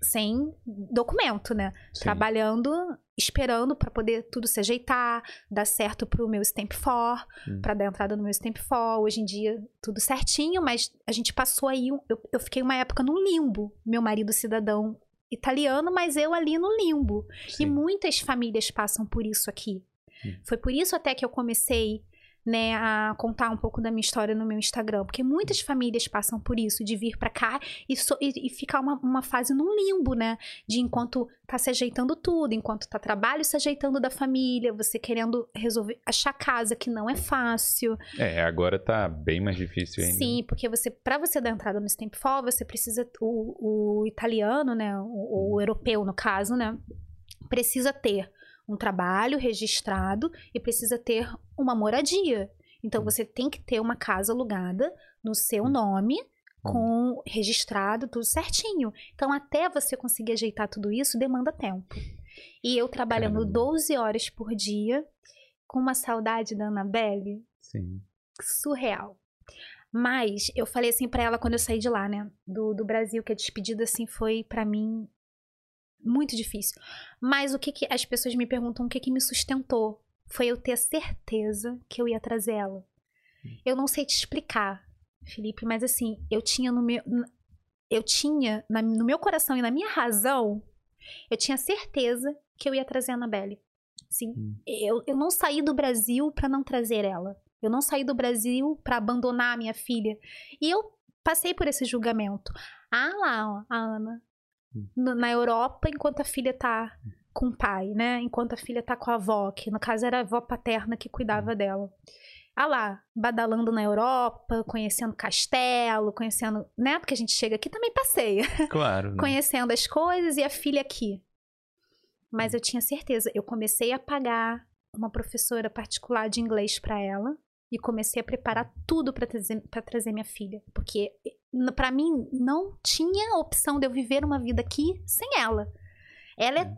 sem documento, né? Sim. Trabalhando, esperando para poder tudo se ajeitar, dar certo pro meu Stamp for, Hum. para dar entrada no meu Stamp for. Hoje em dia, tudo certinho, mas a gente passou aí, eu, eu fiquei uma época no limbo. Meu marido cidadão italiano, mas eu ali no limbo. E Sim. muitas famílias passam por isso aqui. Hum. Foi por isso até que eu comecei né, a contar um pouco da minha história no meu Instagram, porque muitas famílias passam por isso, de vir pra cá e, so- e- e ficar uma, uma fase num limbo, né? De enquanto tá se ajeitando tudo, enquanto tá trabalho se ajeitando da família, você querendo resolver, achar casa que não é fácil. É, agora tá bem mais difícil ainda. Sim, porque você, para você dar entrada no Stamp For, você precisa o, o italiano, né, o, o europeu no caso, né, precisa ter um trabalho registrado e precisa ter uma moradia. Então você tem que ter uma casa alugada no seu nome, com registrado tudo certinho. Então até você conseguir ajeitar tudo isso demanda tempo. E eu trabalhando Caramba. 12 horas por dia, com uma saudade da Annabelle, Sim. surreal. Mas eu falei assim pra ela quando eu saí de lá, né? Do, do Brasil, que a despedida, assim, foi pra mim muito difícil. Mas o que que as pessoas me perguntam, o que que me sustentou? Foi eu ter certeza que eu ia trazer ela. Eu não sei te explicar, Felipe, mas assim, eu tinha no meu. Eu tinha na- no meu coração e na minha razão, eu tinha certeza que eu ia trazer a Annabelle. Sim. Hum. Eu, eu não saí do Brasil pra não trazer ela. Eu não saí do Brasil pra abandonar a minha filha. E eu passei por esse julgamento. Ah lá, ó, a Ana. Na Europa, enquanto a filha tá com o pai, né? Enquanto a filha tá com a avó, que no caso era a avó paterna que cuidava dela. Ah lá, badalando na Europa, conhecendo castelo, conhecendo, né? Porque a gente chega aqui também passeia Claro. né? conhecendo as coisas e a filha aqui. Mas eu tinha certeza. Eu comecei a pagar uma professora particular de inglês para ela e comecei a preparar tudo para trazer, pra trazer minha filha, porque para mim não tinha opção de eu viver uma vida aqui sem ela. Ela é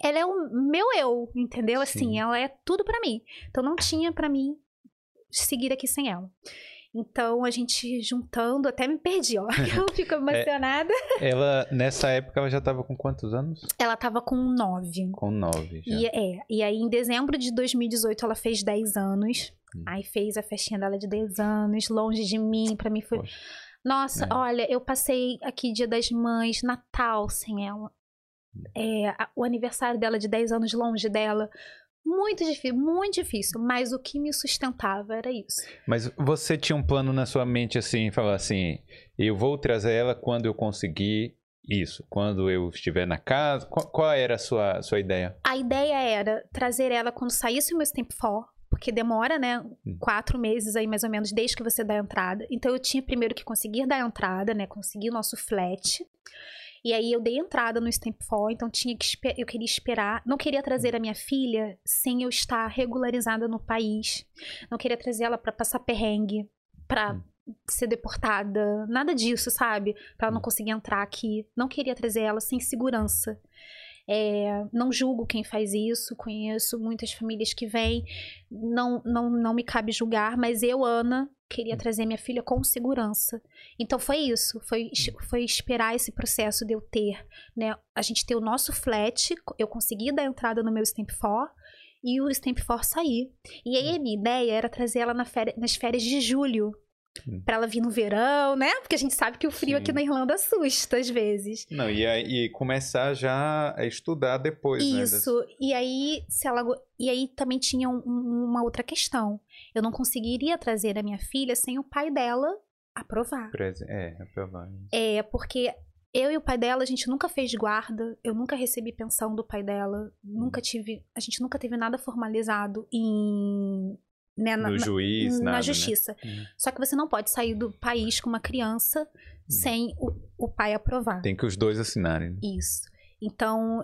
ela é o meu eu, entendeu? Assim, Sim. ela é tudo para mim. Então não tinha para mim seguir aqui sem ela. Então a gente juntando, até me perdi, ó. Eu fico emocionada. Ela, nessa época, ela já tava com quantos anos? Ela tava com nove. Com nove. Já. E, é, e aí, em dezembro de 2018, ela fez 10 anos. Hum. Aí fez a festinha dela de 10 anos, longe de mim. Pra mim foi. Poxa. Nossa, É. olha, eu passei aqui Dia das Mães, Natal sem ela. É, a- o aniversário dela de 10 anos longe dela. Muito difícil, muito difícil. Mas o que me sustentava era isso. Mas você tinha um plano na sua mente assim, falar assim, eu vou trazer ela quando eu conseguir isso, quando eu estiver na casa. Qual, qual era a sua, sua ideia? A ideia era trazer ela quando saísse o meu Stamp For, porque demora, né? Quatro meses aí, mais ou menos, desde que você dá a entrada. Então eu tinha primeiro que conseguir dar a entrada, né? Conseguir o nosso flat. E aí eu dei entrada no Stamp For, então tinha que eu queria esperar. Não queria trazer a minha filha sem eu estar regularizada no país. Não queria trazer ela pra passar perrengue, pra Hum. ser deportada, nada disso, sabe? Pra ela não conseguir entrar aqui. Não queria trazer ela sem segurança. É, não julgo quem faz isso, conheço muitas famílias que vêm, não, não, não me cabe julgar, mas eu, Ana, queria trazer minha filha com segurança. Então foi isso, foi, es- foi esperar esse processo de eu ter, né? A gente ter o nosso flat, eu consegui dar entrada no meu Stamp For e o Stamp For sair. E aí a minha ideia era trazer ela na nas férias de julho. Hum. Pra ela vir no verão, né? Porque a gente sabe que o frio Sim. aqui na Irlanda assusta às vezes. Não, e, aí- começar já a estudar depois, né? Isso. E aí, se ela e aí também tinha um- um- uma outra questão. Eu não conseguiria trazer a minha filha sem o pai dela aprovar. É, é provável. É, porque eu e o pai dela, a gente nunca fez guarda, eu nunca recebi pensão do pai dela, nunca tive, a gente nunca teve nada formalizado em né, No na- juiz, na nada, né? justiça. Uhum. Só que você não pode sair do país com uma criança sem o, o pai aprovar. Tem que os dois assinarem. né? Isso. Então,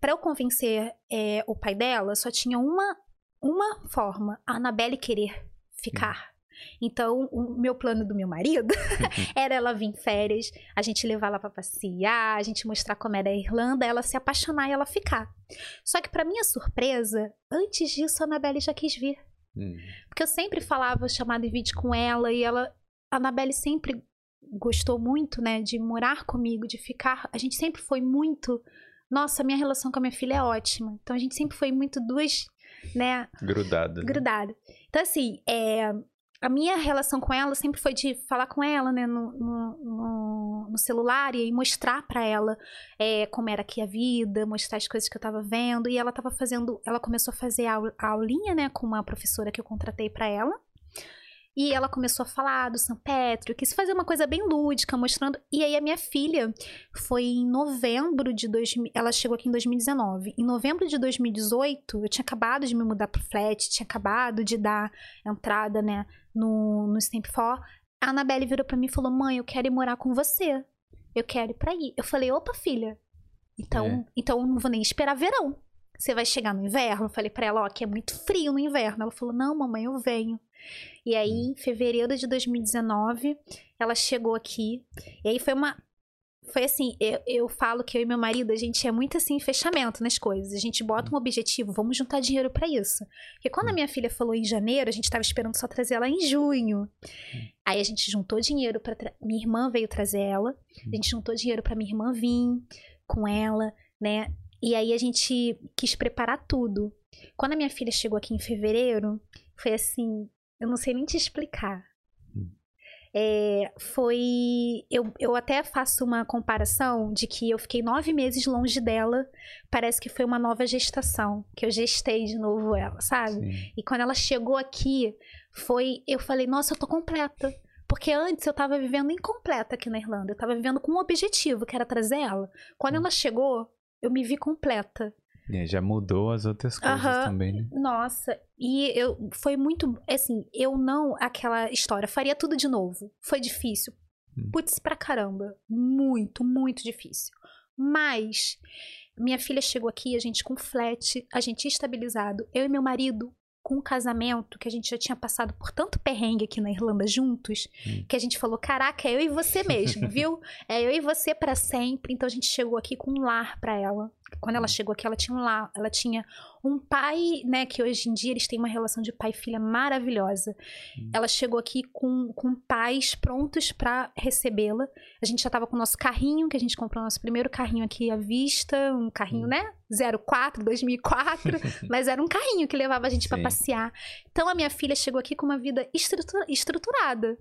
para eu convencer é, o pai dela, só tinha uma, uma forma: a Anabelle querer ficar. Então, o meu plano do meu marido era ela vir em férias, a gente levar ela para passear, a gente mostrar como era a Irlanda, ela se apaixonar e ela ficar. Só que, para minha surpresa, antes disso, a Anabelle já quis vir. Hum. Porque eu sempre falava chamada em vídeo com ela e ela. A Anabelle sempre gostou muito, né, de morar comigo, de ficar. A gente sempre foi muito. Nossa, minha relação com a minha filha é ótima. Então a gente sempre foi muito duas, né, Grudado. né? grudada. Então, assim, é, a minha relação com ela sempre foi de falar com ela, né, no, no, no- celular e mostrar pra ela é, como era aqui a vida, mostrar as coisas que eu tava vendo. E ela tava fazendo, ela começou a fazer a, a aulinha, né, com uma professora que eu contratei pra ela. E ela começou a falar do São Petro, quis fazer uma coisa bem lúdica, mostrando. E aí a minha filha foi em novembro de 2000. Ela chegou aqui em 2019. Em novembro de 2018, eu tinha acabado de me mudar pro flat, tinha acabado de dar entrada, né, no, no Stamp For. A Anabelle virou pra mim e falou: Mãe, eu quero ir morar com você. Eu quero ir pra aí. Eu falei: Opa, filha. Então, É. então eu não vou nem esperar verão. Você vai chegar no inverno? Eu falei pra ela: Ó, que é muito frio no inverno. Ela falou: Não, mamãe, eu venho. E aí, em fevereiro de 2019, ela chegou aqui. E aí foi uma. Foi assim, eu, eu falo que eu e meu marido, a gente é muito assim, fechamento nas coisas. A gente bota um objetivo, vamos juntar dinheiro pra isso. Porque quando a minha filha falou em janeiro, a gente tava esperando só trazer ela em junho. Aí a gente juntou dinheiro para minha irmã veio trazer ela. A gente juntou dinheiro pra minha irmã vir com ela, né? E aí a gente quis preparar tudo. Quando a minha filha chegou aqui em fevereiro, foi assim, eu não sei nem te explicar. É, foi. Eu, eu até faço uma comparação de que eu fiquei nove meses longe dela. Parece que foi uma nova gestação. Que eu gestei de novo ela, sabe? Sim. E quando ela chegou aqui, foi. Eu falei, nossa, eu tô completa. Porque antes eu tava vivendo incompleta aqui na Irlanda. Eu tava vivendo com um objetivo, que era trazer ela. Quando ela chegou, eu me vi completa. Aí já mudou as outras coisas também, né? Nossa, e eu foi muito, assim, eu não aquela história, faria tudo de novo. Foi difícil. Hum. Putz, pra caramba, muito, muito difícil. Mas minha filha chegou aqui, a gente com flat, a gente estabilizado, eu e meu marido com um casamento que a gente já tinha passado por tanto perrengue aqui na Irlanda juntos, Hum. que a gente falou, caraca, é eu e você mesmo, viu? É eu e você pra sempre. Então a gente chegou aqui com um lar pra ela. Quando ela chegou aqui, ela tinha um lar, ela tinha um pai, né, que hoje em dia eles têm uma relação de pai e filha maravilhosa. Hum. Ela chegou aqui com, com pais prontos pra recebê-la. A gente já tava com o nosso carrinho, que a gente comprou o nosso primeiro carrinho aqui à vista, um carrinho, Hum. né, 04, 2004, mas era um carrinho que levava a gente pra Sim. passear. Então a minha filha chegou aqui com uma vida estrutura- estruturada.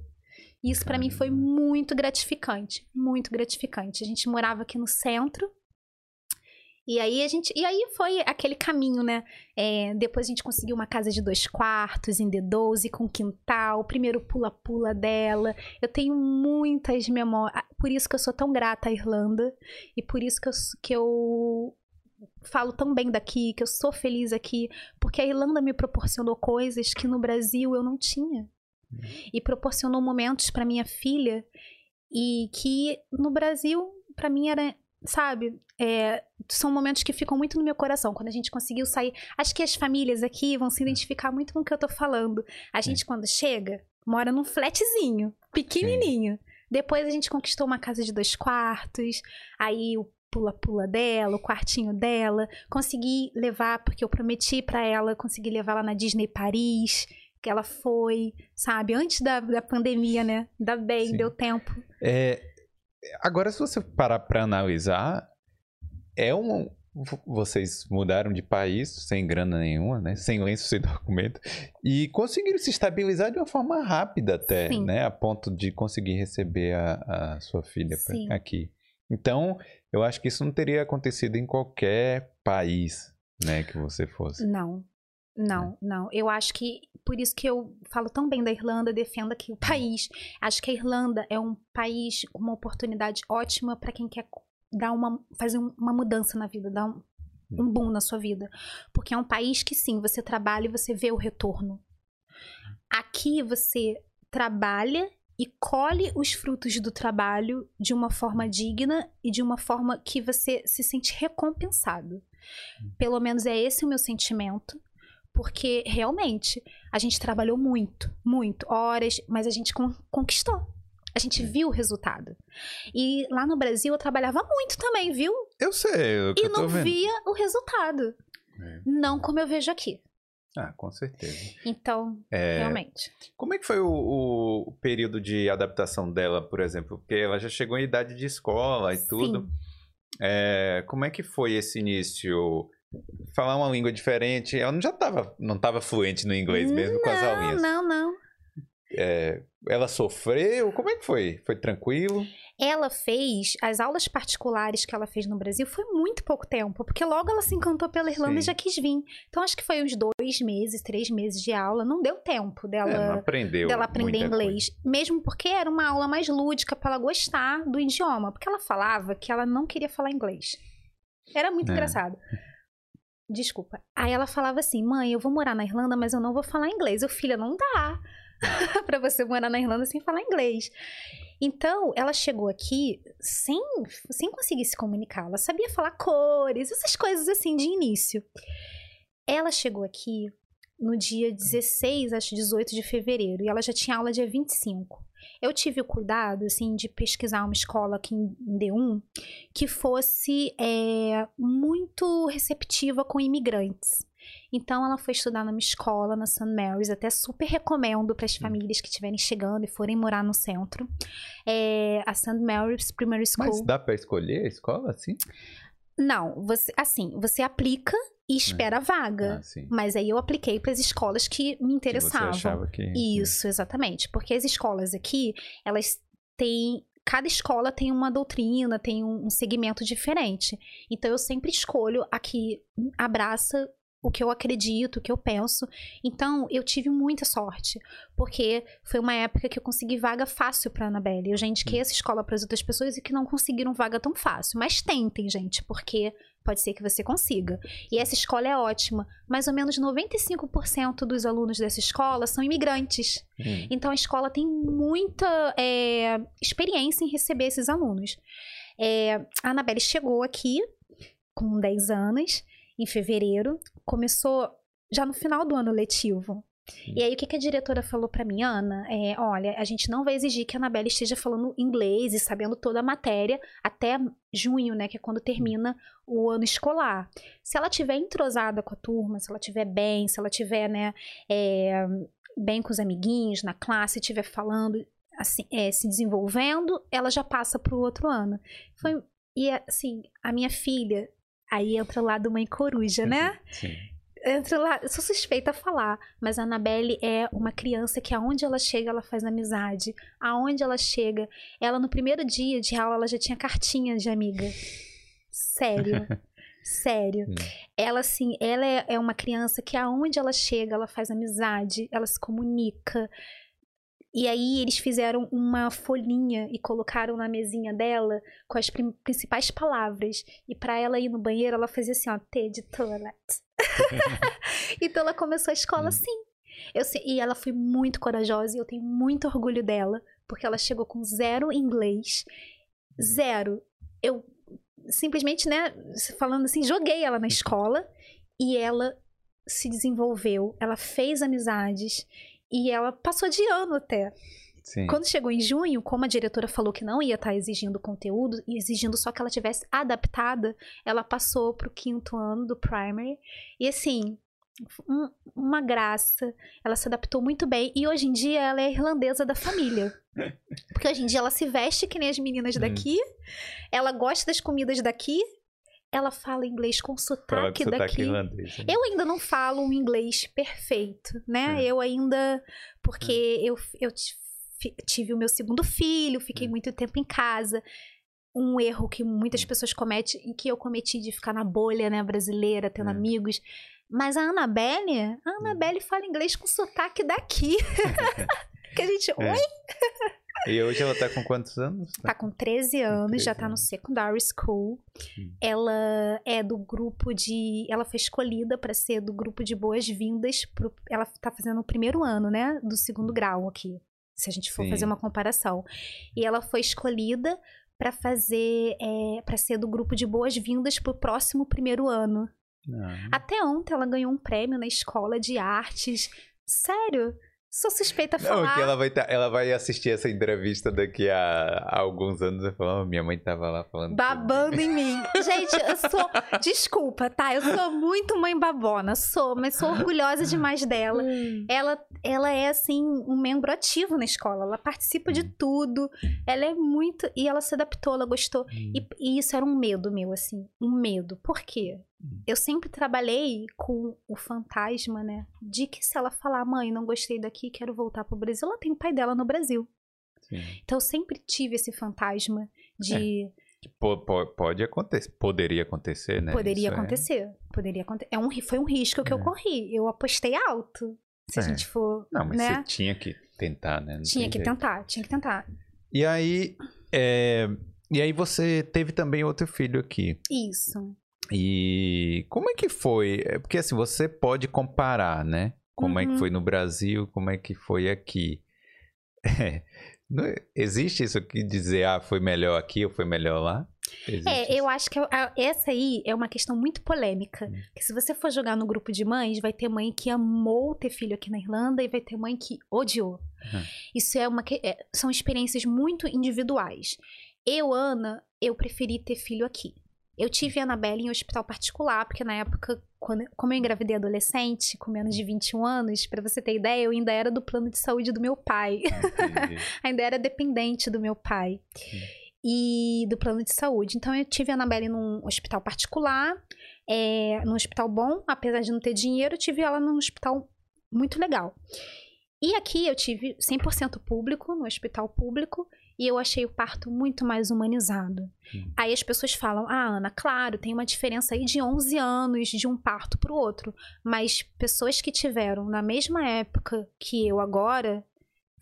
E isso pra mim foi muito gratificante, muito gratificante. A gente morava aqui no centro. E aí a gente, e aí foi aquele caminho, né? É, depois a gente conseguiu uma casa de dois quartos em D12 com quintal, o primeiro pula-pula dela. Eu tenho muitas memórias, por isso que eu sou tão grata à Irlanda e por isso que eu, que eu falo tão bem daqui, que eu sou feliz aqui, porque a Irlanda me proporcionou coisas que no Brasil eu não tinha. E proporcionou momentos para minha filha e que no Brasil para mim era, sabe, é, são momentos que ficam muito no meu coração quando a gente conseguiu sair. Acho que as famílias aqui vão se identificar muito com o que eu tô falando. A gente quando chega mora num flatzinho, pequenininho. Depois a gente conquistou uma casa de dois quartos, aí o pula-pula dela, o quartinho dela. Consegui levar, porque eu prometi pra ela, consegui levar ela na Disney Paris, que ela foi, sabe, antes da, da pandemia, né? Ainda bem, Sim. deu tempo. É, agora, se você parar pra analisar, é um. vo- Vocês mudaram de país sem grana nenhuma, né? Sem lenço, sem documento. E conseguiram se estabilizar de uma forma rápida até, Sim. né? A ponto de conseguir receber a, a sua filha pra- aqui. Então, eu acho que isso não teria acontecido em qualquer país, né? Que você fosse. Não. Não, não. Eu acho que por isso que eu falo tão bem da Irlanda, defendo aqui o país. Acho que a Irlanda é um país com uma oportunidade ótima para quem quer dar uma fazer um- uma mudança na vida, dar um, um boom na sua vida, porque é um país que sim, você trabalha e você vê o retorno. Aqui você trabalha e colhe os frutos do trabalho de uma forma digna e de uma forma que você se sente recompensado. Pelo menos é esse o meu sentimento. Porque realmente a gente trabalhou muito, muito, horas, mas a gente con- conquistou. A gente viu o resultado. E lá no Brasil eu trabalhava muito também, viu? Eu sei, E eu tô não vendo. via o resultado. É. Não como eu vejo aqui. Ah, com certeza. Então, É, realmente. Como é que foi o, o período de adaptação dela, por exemplo? Porque ela já chegou em idade de escola e tudo. Sim. É, como é que foi esse início? Falar uma língua diferente. Ela não já estava não tava fluente no inglês mesmo com as Não, aulinhas. não, não. Ela sofreu? Como é que foi? Foi tranquilo? Ela fez, as aulas particulares que ela fez no Brasil foi muito pouco tempo, porque logo ela se encantou pela Irlanda e Sim. já quis vir. Então acho que foi uns dois meses, três meses de aula. Não deu tempo É, não dela, aprendeu. dela aprender muita coisa. inglês. Mesmo porque era uma aula mais lúdica para ela gostar do idioma. Porque ela falava que ela não queria falar inglês. Era muito É. engraçado. Desculpa. Aí ela falava assim: mãe, eu vou morar na Irlanda, mas eu não vou falar inglês. Eu, filha, não dá pra você morar na Irlanda sem falar inglês. Então, ela chegou aqui sem, sem conseguir se comunicar. Ela sabia falar cores, essas coisas assim de início. Ela chegou aqui no dia 16, acho 18 de fevereiro, e ela já tinha aula dia 25. Eu tive o cuidado, assim, de pesquisar uma escola aqui em em D1 que fosse é, muito receptiva com imigrantes. Então, ela foi estudar numa escola na St. Mary's, até super recomendo para as famílias que estiverem chegando e forem morar no centro. É, a St. Mary's Primary School. Mas dá pra escolher a escola assim? Não, você, assim, você aplica e espera a vaga. Ah. Mas aí eu apliquei para as escolas que me Que você interessavam. achava que... Isso, exatamente. Porque as escolas aqui, elas têm. Cada escola tem uma doutrina, tem um, um segmento diferente. Então eu sempre escolho a que abraça o que eu acredito, o que eu penso. Então eu tive muita sorte, porque foi uma época que eu consegui vaga fácil para Anabelle. Eu já indiquei essa escola para as outras pessoas e que não conseguiram vaga tão fácil. Mas tentem, gente, porque pode ser que você consiga. E essa escola é ótima. Mais ou menos 95% dos alunos dessa escola são imigrantes. Hum. Então a escola tem muita é, experiência em receber esses alunos. É, a Anabelle chegou aqui com 10 anos, em fevereiro, começou já no final do ano letivo. Sim. E aí, o que, que a diretora falou pra mim, Ana? É, olha, a gente não vai exigir que a Anabelle esteja falando inglês e sabendo toda a matéria até junho, né? Que é quando termina o ano escolar. Se ela tiver entrosada com a turma, se ela tiver bem, se ela tiver, né, é, bem com os amiguinhos na classe, estiver falando, assim, é, se desenvolvendo, ela já passa pro outro ano. Foi, e assim, a minha filha, aí entra lá do mãe coruja, né? Sim. Entra lá, eu sou suspeita a falar, mas a Annabelle é uma criança que aonde ela chega, ela faz amizade. Aonde ela chega, ela no primeiro dia de aula, ela já tinha cartinha de amiga. Sério. Sério. Hum. Ela, assim, ela é, é uma criança que aonde ela chega, ela faz amizade, ela se comunica. E aí eles fizeram uma folhinha e colocaram na mesinha dela com as principais palavras. E pra ela ir no banheiro, ela fazia assim, ó, T de toilet. então ela começou a escola Hum. assim. Eu, e ela foi muito corajosa e eu tenho muito orgulho dela, porque ela chegou com zero inglês. Zero. Eu simplesmente, né, falando assim, joguei ela na escola e ela se desenvolveu, ela fez amizades e ela passou de ano até. Sim. Quando chegou em junho, como a diretora falou que não ia estar exigindo conteúdo, e exigindo só que ela tivesse adaptada, ela passou pro quinto ano do primary. E assim, um- uma graça. Ela se adaptou muito bem. E hoje em dia ela é irlandesa da família. Porque hoje em dia ela se veste que nem as meninas Hum. daqui. Ela gosta das comidas daqui. Ela fala inglês com sotaque, sotaque daqui. irlandês. né? Eu ainda não falo um inglês perfeito, né? É. Eu ainda. Porque eu, eu fi- tive o meu segundo filho, fiquei É. muito tempo em casa. Um erro que muitas pessoas cometem, e que eu cometi de ficar na bolha, né, brasileira, tendo É. amigos. Mas a Annabelle, a Annabelle fala inglês com sotaque daqui. que a gente. É. Oi? E hoje ela tá com quantos anos? Tá com 13 anos, já 13 tá no anos. secondary school. Hum. Ela é do grupo de. Ela foi escolhida para ser do grupo de boas-vindas. pro- Ela tá fazendo o primeiro ano, né? Do segundo grau aqui. Se a gente for Sim. fazer uma comparação. E ela foi escolhida para fazer. É, para ser do grupo de boas-vindas pro próximo primeiro ano. Ah, Até ontem ela ganhou um prêmio na escola de artes. Sério? Sou suspeita a falar. Não, que ela vai, tá, ela vai assistir essa entrevista daqui a, a alguns anos e falar, oh, minha mãe tava lá falando. Babando em mim. Gente, eu sou. Desculpa, tá? Eu sou muito mãe babona. Sou, mas sou orgulhosa demais dela. Hum. Ela, ela é, assim, um membro ativo na escola. Ela participa de Hum. tudo. Ela é muito. E ela se adaptou, ela gostou. Hum. E, e isso era um medo meu, assim. Um medo. Por quê? Hum. Eu sempre trabalhei com o fantasma, né? De que se ela falar, mãe, não gostei daqui, quero voltar pro Brasil, ela tem o pai dela no Brasil. Sim. Então eu sempre tive esse fantasma de. Po- pode acontecer, poderia acontecer, né? Poderia Isso é- acontecer. Poderia acontecer. É um, foi um risco que eu É. corri. Eu apostei alto. Se a É. gente for. Não, mas né? você tinha que tentar, né? Não Tinha que jeito. tentar, tinha que tentar. E aí, é, e aí você teve também outro filho aqui. Isso. E como é que foi? É Porque assim, você pode comparar, né? Como é que Uhum. foi no Brasil, como é que foi aqui. É, não é- existe isso aqui dizer, ah, foi melhor aqui ou foi melhor lá? Existe É, isso? eu acho que a- essa aí é uma questão muito polêmica. Hum. Que se você for jogar no grupo de mães, vai ter mãe que amou ter filho aqui na Irlanda e vai ter mãe que odiou. Uhum. Isso é uma que- é, são experiências muito individuais. Eu, Ana, eu preferi ter filho aqui. Eu tive a Anabelle em hospital particular, porque na época, quando, como eu engravidei adolescente, com menos de 21 anos, pra você ter ideia, eu ainda era do plano de saúde do meu pai. Ainda era dependente do meu pai e do plano de saúde. Então eu tive a Anabelle num hospital particular, é, num hospital bom, apesar de não ter dinheiro, eu tive ela num hospital muito legal. E aqui eu tive 100% público, no hospital público, e eu achei o parto muito mais humanizado. Hum. Aí as pessoas falam: Ah, Ana, claro, tem uma diferença aí de 11 anos de um parto para o outro. Mas pessoas que tiveram na mesma época que eu agora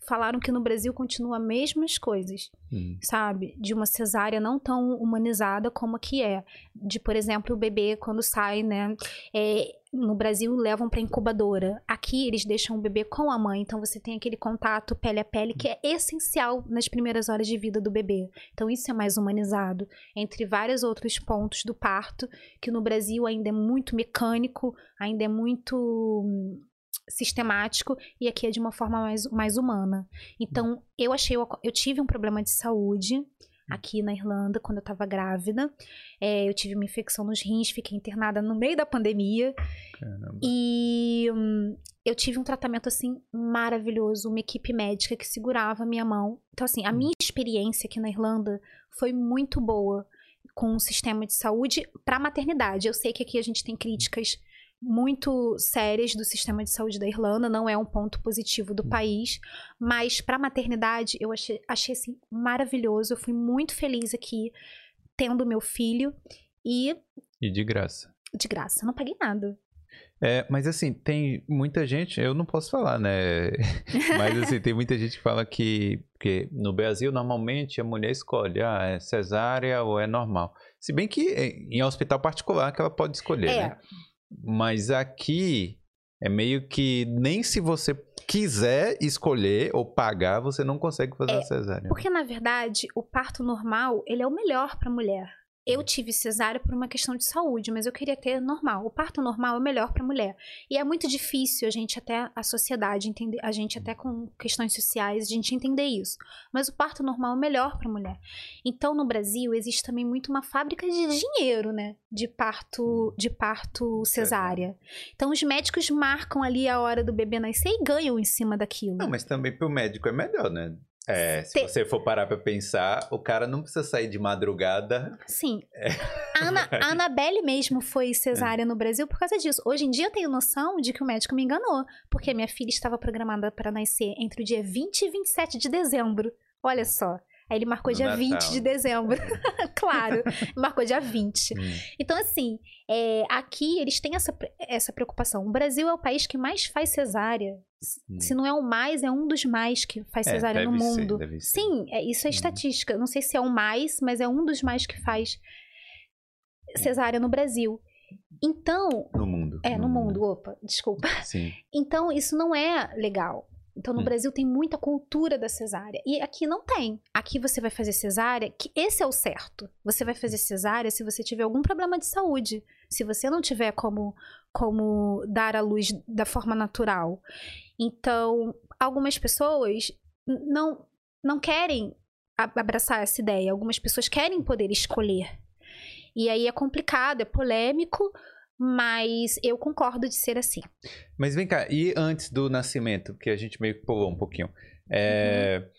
falaram que no Brasil continua as mesmas coisas Hum. sabe? De uma cesárea não tão humanizada como aqui é. De, por exemplo, o bebê quando sai, né? é, no Brasil levam para incubadora. Aqui eles deixam o bebê com a mãe, então você tem aquele contato pele a pele que é essencial nas primeiras horas de vida do bebê. Então isso é mais humanizado, entre vários outros pontos do parto, que no Brasil ainda é muito mecânico, ainda é muito hum, sistemático e aqui é de uma forma mais, mais humana. Então, eu achei. Eu, eu tive um problema de saúde aqui na Irlanda quando eu tava grávida. É, eu tive uma infecção nos rins, fiquei internada no meio da pandemia. Caramba. E hum, eu tive um tratamento assim maravilhoso, uma equipe médica que segurava a minha mão. Então, assim, a minha experiência aqui na Irlanda foi muito boa com o sistema de saúde para maternidade. Eu sei que aqui a gente tem críticas muito sérias do sistema de saúde da Irlanda, não é um ponto positivo do país, mas para maternidade eu achei, achei assim maravilhoso. Eu fui muito feliz aqui tendo meu filho e E de graça. de graça, não paguei nada. É, mas assim, tem muita gente, eu não posso falar, né? Mas assim, tem muita gente que fala que, que no Brasil normalmente a mulher escolhe, ah, é cesárea ou é normal. Se bem que em em hospital particular que ela pode escolher, É. né? Mas aqui é meio que nem se você quiser escolher ou pagar, você não consegue fazer a cesárea. Porque, na verdade, o parto normal, ele é o melhor para a mulher. Eu tive cesárea por uma questão de saúde, mas eu queria ter normal. O parto normal é o melhor para a mulher. E é muito difícil a gente até a sociedade entender, a gente até com questões sociais, a gente entender isso. Mas o parto normal é o melhor para a mulher. Então, no Brasil existe também muito uma fábrica de dinheiro, né, de parto, de parto cesárea. Então, os médicos marcam ali a hora do bebê nascer e ganham em cima daquilo. Não, mas também pro médico é melhor, né? É, se Te- você for parar pra pensar, o cara não precisa sair de madrugada. Sim. A, Ana, a Anabelle mesmo foi cesárea no Brasil por causa disso. Hoje em dia eu tenho noção de que o médico me enganou, porque minha filha estava programada para nascer entre o dia 20 e 27 de dezembro. Olha só. Aí ele marcou No dia Natal. 20 de dezembro. claro, marcou dia 20. Hum. Então, assim, é, aqui eles têm essa, essa preocupação. O Brasil é o país que mais faz cesárea. Se- Hum. Se não é o mais, é um dos mais que faz É, cesárea no ser, mundo. deve ser. Sim, é, isso é Uhum. estatística. Não sei se é o mais, mas é um dos mais que faz cesárea no Brasil. Então, No mundo. é, no mundo, opa, desculpa. Sim. Então, isso não é legal. Então, no Hum. Brasil tem muita cultura da cesárea. E aqui não tem. Aqui você vai fazer cesárea, que esse é o certo. Você vai fazer cesárea se você tiver algum problema de saúde. Se você não tiver como, como dar à luz da forma natural. Então, algumas pessoas não, não querem abraçar essa ideia. Algumas pessoas querem poder escolher. E aí é complicado, é polêmico, mas eu concordo de ser assim. Mas vem cá, e antes do nascimento, que a gente meio que pulou um pouquinho. É. Uhum.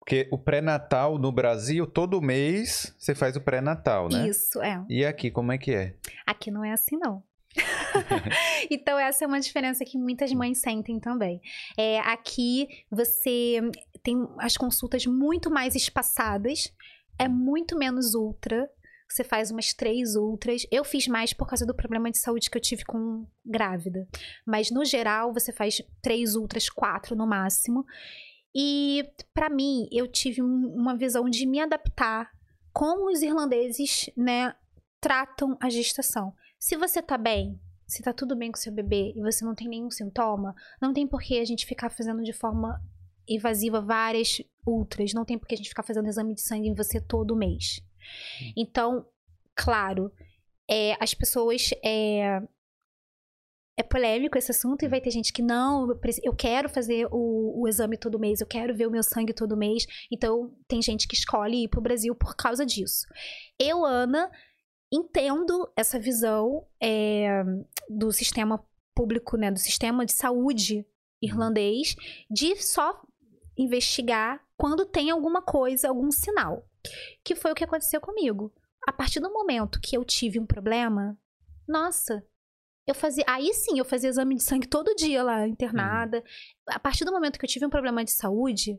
Porque o pré-natal no Brasil, todo mês você faz o pré-natal, né? Isso, é. E aqui, como é que é? Aqui não é assim, não. então, essa é uma diferença que muitas mães sentem também. É, aqui você tem as consultas muito mais espaçadas, é muito menos ultra. Você faz umas três ultras. Eu fiz mais por causa do problema de saúde que eu tive com grávida. Mas no geral, você faz três ultras, quatro no máximo. E para mim, eu tive um, uma visão de me adaptar como os irlandeses, né, tratam a gestação. Se você tá bem, se tá tudo bem com seu bebê e você não tem nenhum sintoma, não tem por que a gente ficar fazendo de forma invasiva várias ultras, não tem por que a gente ficar fazendo exame de sangue em você todo mês. Então, claro, é, as pessoas é, é polêmico esse assunto e vai ter gente que não, eu quero fazer o, o, exame todo mês, eu quero ver o meu sangue todo mês. Então, tem gente que escolhe ir para o Brasil por causa disso. Eu, Ana, entendo essa visão é, do sistema público, né, do sistema de saúde irlandês, de só investigar quando tem alguma coisa, algum sinal. Que foi o que aconteceu comigo. A partir do momento que eu tive um problema, nossa, eu fazia. Aí sim, eu fazia exame de sangue todo dia lá, internada. Hum. A partir do momento que eu tive um problema de saúde,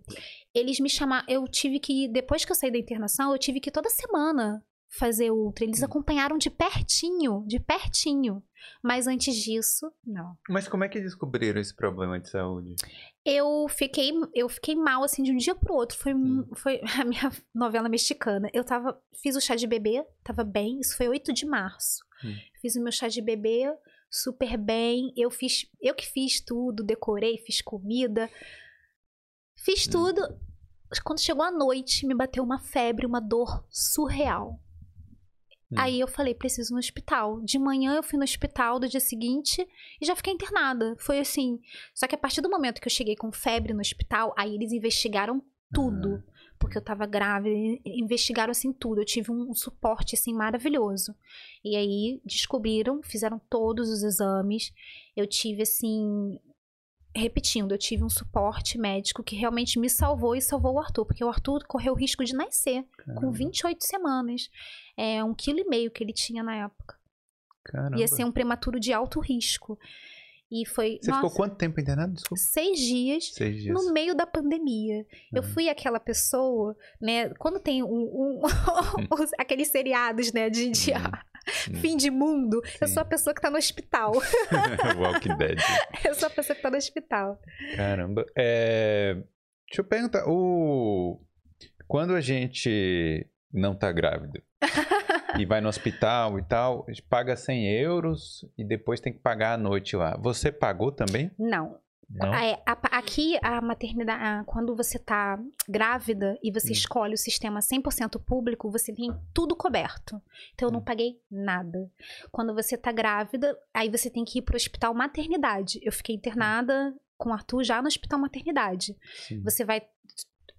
eles me chamaram. Eu tive que. Depois que eu saí da internação, eu tive que toda semana fazer ultra. Eles hum. acompanharam de pertinho, de pertinho. Mas antes disso, não. Mas como é que descobriram esse problema de saúde? Eu fiquei, eu fiquei mal assim de um dia pro outro. Foi, hum. foi a minha novela mexicana. Eu tava, fiz o chá de bebê, tava bem. Isso foi 8 de março. Hum. Fiz o meu chá de bebê, super bem. Eu fiz, eu que fiz tudo, decorei, fiz comida, fiz hum. tudo. Quando chegou a noite, me bateu uma febre, uma dor surreal. Hum. Aí eu falei, preciso ir no hospital. De manhã eu fui no hospital do dia seguinte e já fiquei internada. Foi assim. Só que a partir do momento que eu cheguei com febre no hospital, aí eles investigaram tudo. Uhum porque eu tava grávida, investigaram assim tudo. Eu tive um, um, suporte assim maravilhoso. E aí descobriram, fizeram todos os exames. Eu tive assim, repetindo, eu tive um suporte médico que realmente me salvou e salvou o Arthur, porque o Arthur correu o risco de nascer Caramba. com 28 semanas. É um quilo e meio que ele tinha na época. Caramba. Ia ser um prematuro de alto risco. E foi. Você nossa, ficou quanto tempo internado? Desculpa. Seis dias, Seis dias. no meio da pandemia. Uhum. Eu fui aquela pessoa, né? Quando tem um, um aqueles seriados, né? De, de uhum. Fim de mundo, Sim. eu sou a pessoa que tá no hospital. Walking Dead. Eu sou a pessoa que tá no hospital. Caramba. É... Deixa eu perguntar. O... Quando a gente não tá grávida e vai no hospital e tal, a gente paga 100 euros e depois tem que pagar a noite lá. Você pagou também? Não. Não? É, a, aqui, a maternidade, quando você tá grávida e você hum. escolhe o sistema 100% público, você tem tudo coberto. Então, eu não hum. paguei nada. Quando você tá grávida, aí você tem que ir pro hospital maternidade. Eu fiquei internada com o Arthur já no hospital maternidade. Sim. Você vai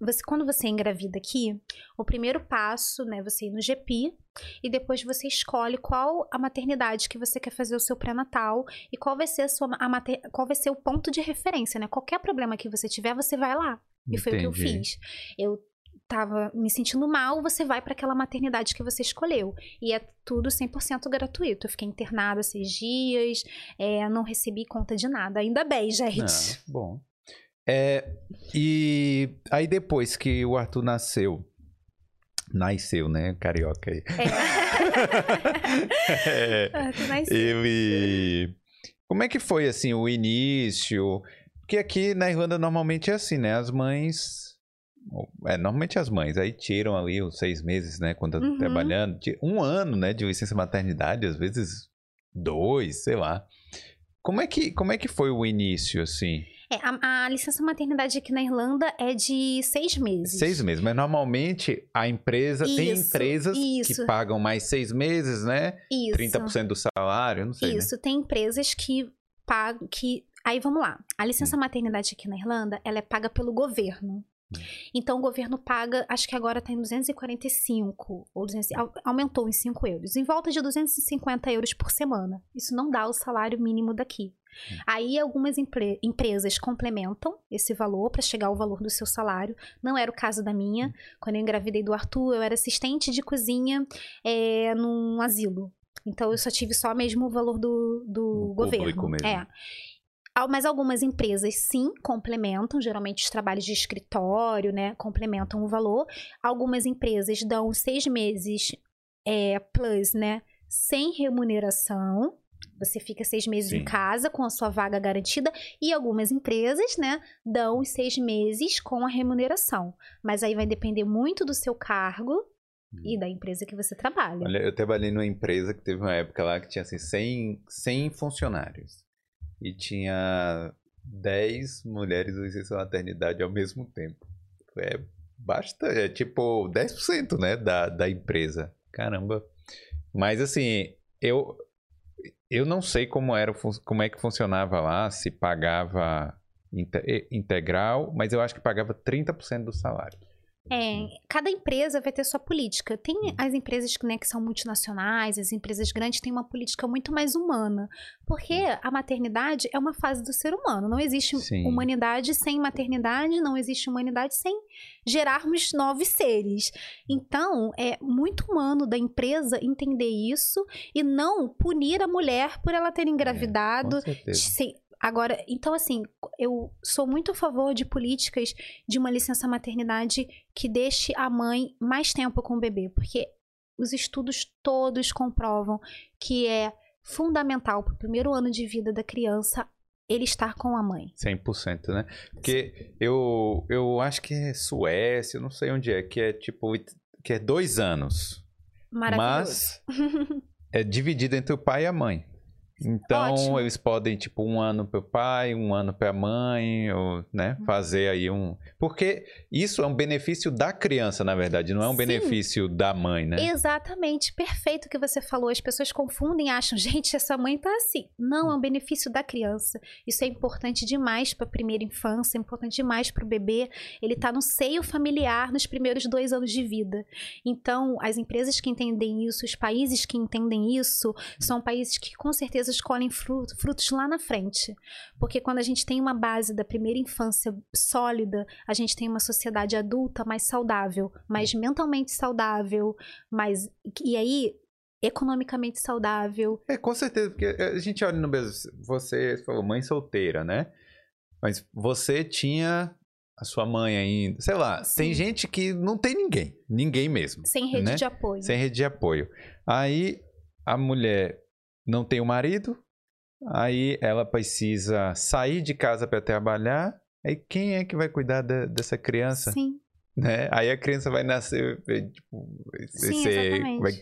você, quando você engravida aqui, o primeiro passo, né, você ir no GP e depois você escolhe qual a maternidade que você quer fazer o seu pré-natal e qual vai ser a sua a mater, qual vai ser o ponto de referência, né? Qualquer problema que você tiver, você vai lá. E Entendi. foi o que eu fiz. Eu tava me sentindo mal, você vai para aquela maternidade que você escolheu. E é tudo 100% gratuito. Eu fiquei internada seis dias, é, não recebi conta de nada. Ainda bem, gente. Não, bom. É, e aí depois que o Arthur nasceu, nasceu, né? Carioca aí. É. é, Arthur nasceu. Ele... Como é que foi, assim, o início? Porque aqui na Irlanda normalmente é assim, né? As mães... É, normalmente as mães aí tiram ali os seis meses, né? Quando estão uhum. trabalhando. Um ano, né? De licença maternidade, às vezes dois, sei lá. Como é que, como é que foi o início, assim? É, a, a, licença maternidade aqui na Irlanda é de seis meses. Seis meses, mas normalmente a empresa isso, tem empresas isso. que pagam mais seis meses, né? Isso. 30% do salário, não sei. Né? Isso, né? tem empresas que pagam, que Aí vamos lá. A licença maternidade aqui na Irlanda, ela é paga pelo governo. Então o governo paga, acho que agora está em 245, ou 200, aumentou em 5 euros, em volta de 250 euros por semana. Isso não dá o salário mínimo daqui. Aí algumas empre empresas complementam esse valor para chegar ao valor do seu salário. Não era o caso da minha. Quando eu engravidei do Arthur, eu era assistente de cozinha é, num asilo. Então eu só tive só mesmo o valor do, do governo. Mesmo. É. Mas algumas empresas sim complementam, geralmente os trabalhos de escritório, né? Complementam o valor. Algumas empresas dão seis meses é, plus, né? Sem remuneração. Você fica seis meses Sim. em casa com a sua vaga garantida e algumas empresas, né, dão os seis meses com a remuneração. Mas aí vai depender muito do seu cargo e hum. da empresa que você trabalha. Olha, eu trabalhei numa empresa que teve uma época lá que tinha assim 100, 100 funcionários e tinha 10 mulheres em licença maternidade ao mesmo tempo. É bastante, é tipo 10% né, da, da empresa. Caramba. Mas assim, eu eu não sei como era como é que funcionava lá, se pagava integral, mas eu acho que pagava 30% do salário. É, cada empresa vai ter sua política. Tem as empresas né, que são multinacionais, as empresas grandes têm uma política muito mais humana. Porque a maternidade é uma fase do ser humano. Não existe Sim. humanidade sem maternidade, não existe humanidade sem gerarmos novos seres. Então, é muito humano da empresa entender isso e não punir a mulher por ela ter é, engravidado. É, Agora, então assim, eu sou muito a favor de políticas de uma licença maternidade que deixe a mãe mais tempo com o bebê, porque os estudos todos comprovam que é fundamental para o primeiro ano de vida da criança ele estar com a mãe. 100%, né? Porque eu, eu acho que é Suécia, eu não sei onde é, que é tipo, que é dois anos. Maravilhoso. Mas é dividido entre o pai e a mãe. Então, Ótimo. eles podem, tipo, um ano para o pai, um ano para a mãe, ou, né, uhum. fazer aí um... Porque isso é um benefício da criança, na verdade, não é um Sim. benefício da mãe, né? Exatamente, perfeito o que você falou. As pessoas confundem e acham, gente, essa mãe tá assim. Não, é um benefício da criança. Isso é importante demais para a primeira infância, é importante demais para o bebê. Ele tá no seio familiar nos primeiros dois anos de vida. Então, as empresas que entendem isso, os países que entendem isso, são países que com certeza coisas colhem fruto, frutos lá na frente. Porque quando a gente tem uma base da primeira infância sólida, a gente tem uma sociedade adulta mais saudável, mais mentalmente saudável, mais. E aí, economicamente saudável. É, com certeza, porque a gente olha no Brasil, você falou mãe solteira, né? Mas você tinha a sua mãe ainda, sei lá, Sim. tem gente que não tem ninguém, ninguém mesmo. Sem rede né? de apoio. Sem rede de apoio. Aí a mulher não tem o um marido, aí ela precisa sair de casa para trabalhar. Aí quem é que vai cuidar de, dessa criança? Sim. Né? Aí a criança vai nascer, tipo, Sim, ser, vai,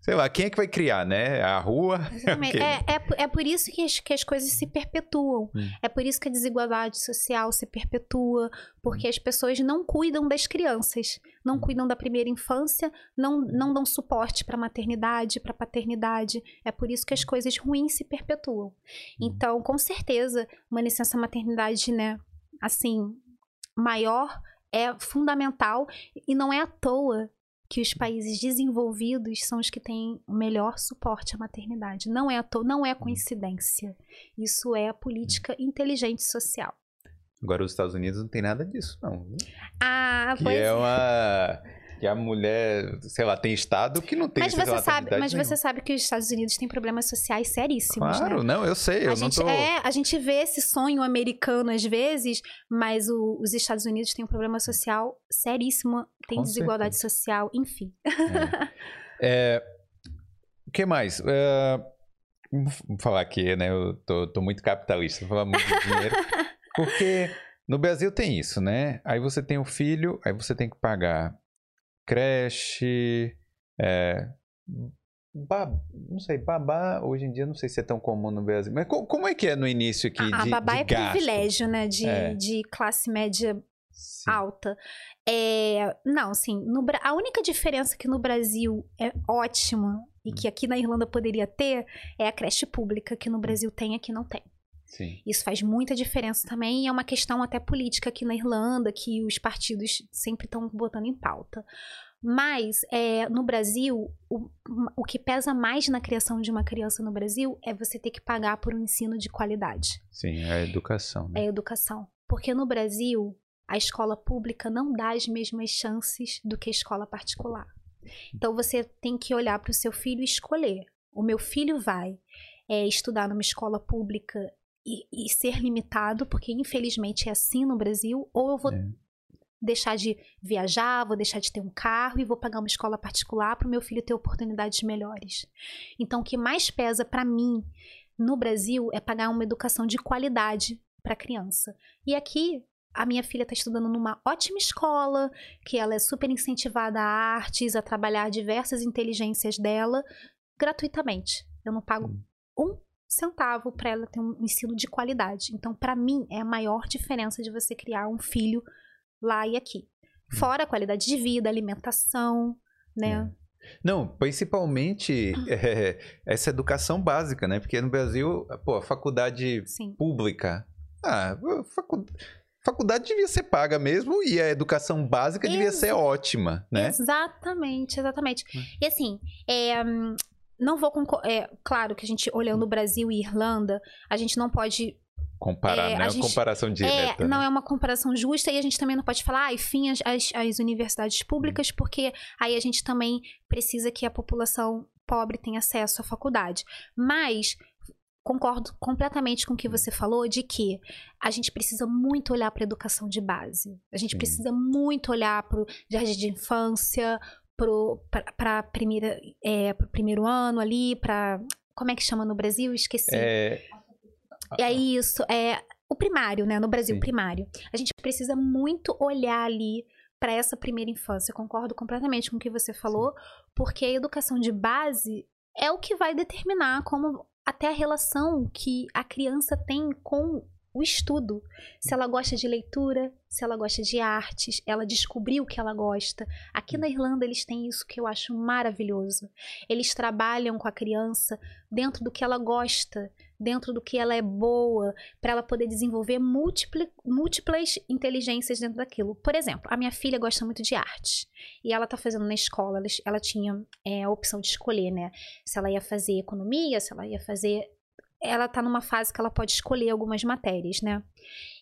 sei lá, quem é que vai criar, né? A rua? É, é, é, por isso que as, que as coisas se perpetuam. Hum. É por isso que a desigualdade social se perpetua, porque as pessoas não cuidam das crianças, não hum. cuidam da primeira infância, não, não dão suporte para maternidade, para paternidade. É por isso que as coisas ruins se perpetuam. Hum. Então, com certeza, uma licença maternidade, né, assim, maior é fundamental e não é à toa que os países desenvolvidos são os que têm o melhor suporte à maternidade. Não é, não é coincidência. Isso é a política inteligente social. Agora, os Estados Unidos não tem nada disso, não. Ah, que pois é uma que a mulher, sei lá, tem estado que não tem Mas você sabe, mas você sabe que os Estados Unidos têm problemas sociais seríssimos, Claro, né? não, eu sei, eu a gente, tô... É, a gente vê esse sonho americano às vezes, mas o, os Estados Unidos têm um problema social seríssimo, tem Com desigualdade certeza. social, enfim. É. é. O que mais? É, vou falar aqui, né? Eu tô, tô muito capitalista, vou falar muito de dinheiro. porque no Brasil tem isso, né? Aí você tem o filho, aí você tem que pagar creche, é, Bab, não sei, babá, hoje em dia não sei se é tão comum no Brasil. Mas co como é que é no início aqui a, de A babá de é gasto? privilégio, né? De, é. de classe média Sim. alta. É, não, sim. No, a única diferença que no Brasil é ótima e que aqui na Irlanda poderia ter é a creche pública, que no Brasil tem e aqui não tem. Sim. Isso faz muita diferença também e é uma questão até política aqui na Irlanda que os partidos sempre estão botando em pauta. Mas é, no Brasil, o, o que pesa mais na criação de uma criança no Brasil é você ter que pagar por um ensino de qualidade. Sim, é a educação. Né? É a educação. Porque no Brasil, a escola pública não dá as mesmas chances do que a escola particular. Então você tem que olhar para o seu filho e escolher. O meu filho vai é, estudar numa escola pública e, e, ser limitado, porque infelizmente é assim no Brasil, ou eu vou é deixar de viajar, vou deixar de ter um carro e vou pagar uma escola particular para o meu filho ter oportunidades melhores. Então, o que mais pesa para mim no Brasil é pagar uma educação de qualidade para a criança. E aqui a minha filha está estudando numa ótima escola, que ela é super incentivada a artes, a trabalhar diversas inteligências dela gratuitamente. Eu não pago um centavo para ela ter um ensino de qualidade. Então, para mim, é a maior diferença de você criar um filho lá e aqui. Hum. Fora a qualidade de vida, alimentação, né? É. Não, principalmente é, essa educação básica, né? Porque no Brasil, pô, a faculdade Sim. pública. Ah, facu... faculdade devia ser paga mesmo e a educação básica Ex devia ser ótima, né? Exatamente, exatamente. Hum. E assim, é, não vou concordar. É, claro que a gente, olhando o Brasil e Irlanda, a gente não pode comparar, é, né? A gente, comparação direta. É, não né? é uma comparação justa e a gente também não pode falar, ah, enfim, as, as, as universidades públicas, porque aí a gente também precisa que a população pobre tenha acesso à faculdade. Mas concordo completamente com o que você falou de que a gente precisa muito olhar para a educação de base. A gente Sim. precisa muito olhar para o jardim de infância, para primeira é, o primeiro ano ali, para como é que chama no Brasil? Esqueci. É, é isso, é o primário, né? No Brasil, Sim. primário. A gente precisa muito olhar ali para essa primeira infância. Eu concordo completamente com o que você falou, porque a educação de base é o que vai determinar como até a relação que a criança tem com o estudo. Se ela gosta de leitura, se ela gosta de artes, ela descobriu o que ela gosta. Aqui na Irlanda eles têm isso que eu acho maravilhoso. Eles trabalham com a criança dentro do que ela gosta, dentro do que ela é boa, para ela poder desenvolver múltiplas, múltiplas inteligências dentro daquilo. Por exemplo, a minha filha gosta muito de arte e ela está fazendo na escola, ela tinha é, a opção de escolher, né? Se ela ia fazer economia, se ela ia fazer ela está numa fase que ela pode escolher algumas matérias, né?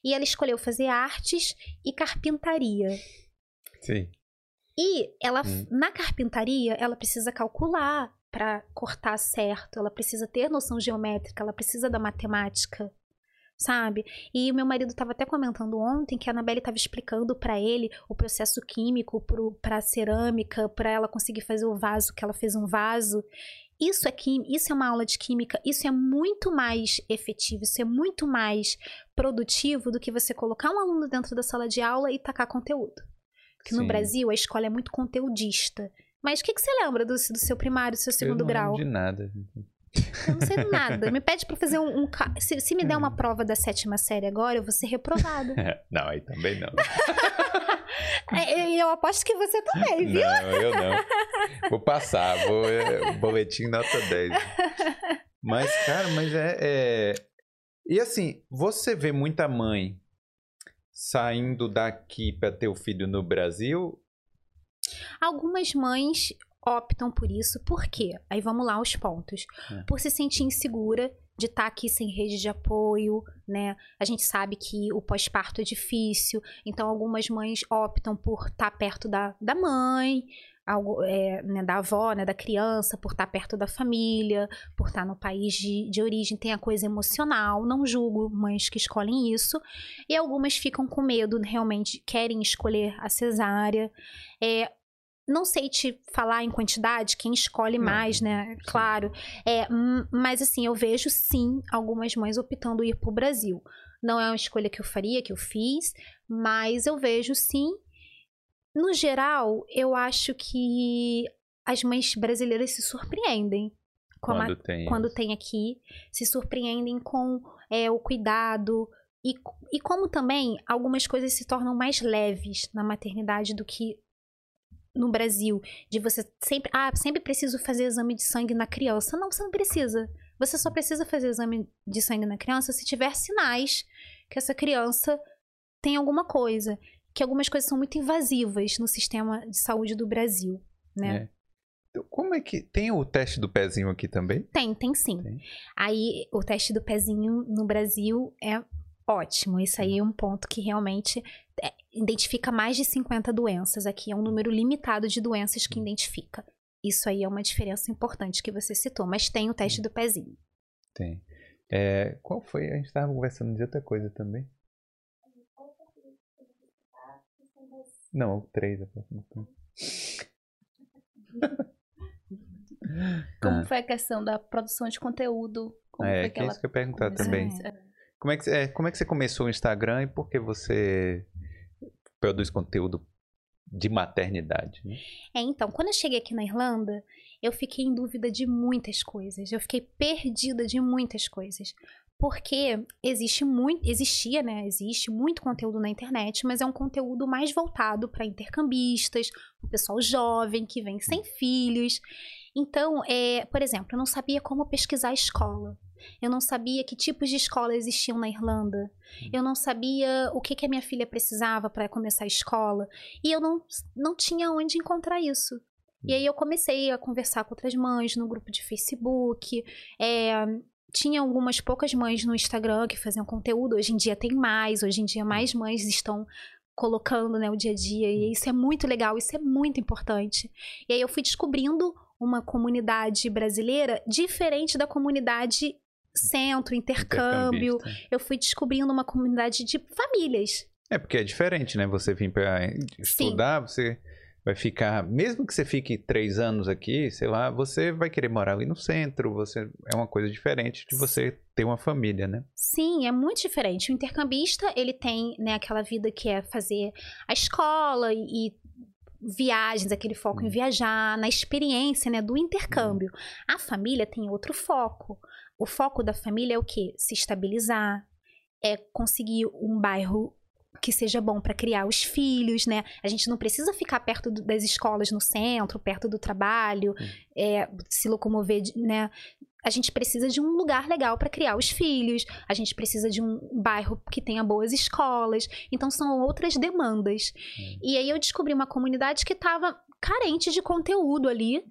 E ela escolheu fazer artes e carpintaria. Sim. E ela, hum. na carpintaria, ela precisa calcular para cortar certo, ela precisa ter noção geométrica, ela precisa da matemática, sabe? E o meu marido estava até comentando ontem que a Anabelle estava explicando para ele o processo químico para cerâmica, para ela conseguir fazer o vaso, que ela fez um vaso. Isso é, quim, isso é uma aula de química, isso é muito mais efetivo, isso é muito mais produtivo do que você colocar um aluno dentro da sala de aula e tacar conteúdo. Porque Sim. no Brasil a escola é muito conteudista. Mas o que, que você lembra do, do seu primário, do seu segundo Eu não grau? de nada. Eu não sei nada. Me pede para fazer um. um se, se, me der uma hum. prova da sétima série agora, eu vou ser reprovada. não, aí também não. É, eu aposto que você também, viu? Não, eu não. Vou passar, vou. É, boletim nota 10. Mas, cara, mas é, é. E assim, você vê muita mãe saindo daqui para ter o filho no Brasil? Algumas mães optam por isso, por quê? Aí vamos lá aos pontos. É. Por se sentir insegura de estar tá aqui sem rede de apoio, né? A gente sabe que o pós-parto é difícil, então algumas mães optam por estar tá perto da, da mãe, algo, é, né, da avó, né, da criança, por estar tá perto da família, por estar no país de, de origem, tem a coisa emocional, não julgo mães que escolhem isso, e algumas ficam com medo, realmente querem escolher a cesárea. É, não sei te falar em quantidade, quem escolhe mais, né? Sim. Claro. É, mas assim, eu vejo sim algumas mães optando ir para o Brasil. Não é uma escolha que eu faria, que eu fiz, mas eu vejo sim. No geral, eu acho que as mães brasileiras se surpreendem quando, a, tem, quando tem aqui, se surpreendem com é, o cuidado, e, e como também algumas coisas se tornam mais leves na maternidade do que no Brasil, de você sempre, ah, sempre preciso fazer exame de sangue na criança. Não, você não precisa. Você só precisa fazer exame de sangue na criança se tiver sinais que essa criança tem alguma coisa. Que algumas coisas são muito invasivas no sistema de saúde do Brasil, né? É. Então, como é que. Tem o teste do pezinho aqui também? Tem, tem sim. Tem. Aí, o teste do pezinho no Brasil é ótimo. Isso aí é um ponto que realmente é, identifica mais de 50 doenças. Aqui é um número limitado de doenças que identifica. Isso aí é uma diferença importante que você citou, mas tem o teste do pezinho. Tem. É, qual foi? A gente estava conversando de outra coisa também. Não, o 3. Como Ah. foi a questão da produção de conteúdo? Como É, foi que é isso que eu ia perguntar também. É. Como é, que, é, como é que você começou o Instagram e por que você produz conteúdo de maternidade? né? É, então, quando eu cheguei aqui na Irlanda, eu fiquei em dúvida de muitas coisas. Eu fiquei perdida de muitas coisas. Porque existe muito, existia, né? Existe muito conteúdo na internet, mas é um conteúdo mais voltado para intercambistas, o pessoal jovem que vem sem filhos. Então, é, por exemplo, eu não sabia como pesquisar a escola. Eu não sabia que tipos de escola existiam na Irlanda. Eu não sabia o que, que a minha filha precisava para começar a escola. E eu não, não tinha onde encontrar isso. E aí eu comecei a conversar com outras mães no grupo de Facebook. É, tinha algumas poucas mães no Instagram que faziam conteúdo. Hoje em dia tem mais. Hoje em dia mais mães estão colocando né, o dia a dia. E isso é muito legal, isso é muito importante. E aí eu fui descobrindo uma comunidade brasileira diferente da comunidade centro, intercâmbio. Eu fui descobrindo uma comunidade de famílias. É, porque é diferente, né? Você vir para estudar, você vai ficar. Mesmo que você fique três anos aqui, sei lá, você vai querer morar ali no centro. Você é uma coisa diferente de você ter uma família, né? Sim, é muito diferente. O intercambista, ele tem né, aquela vida que é fazer a escola e viagens, aquele foco em Uhum. viajar, na experiência né, do intercâmbio. A família tem outro foco. O foco da família é o quê? Se estabilizar, é conseguir um bairro que seja bom para criar os filhos, né? A gente não precisa ficar perto do- das escolas no centro, perto do trabalho, é, se locomover, né? A gente precisa de um lugar legal para criar os filhos. A gente precisa de um bairro que tenha boas escolas. Então são outras demandas. E aí eu descobri uma comunidade que estava carente de conteúdo ali.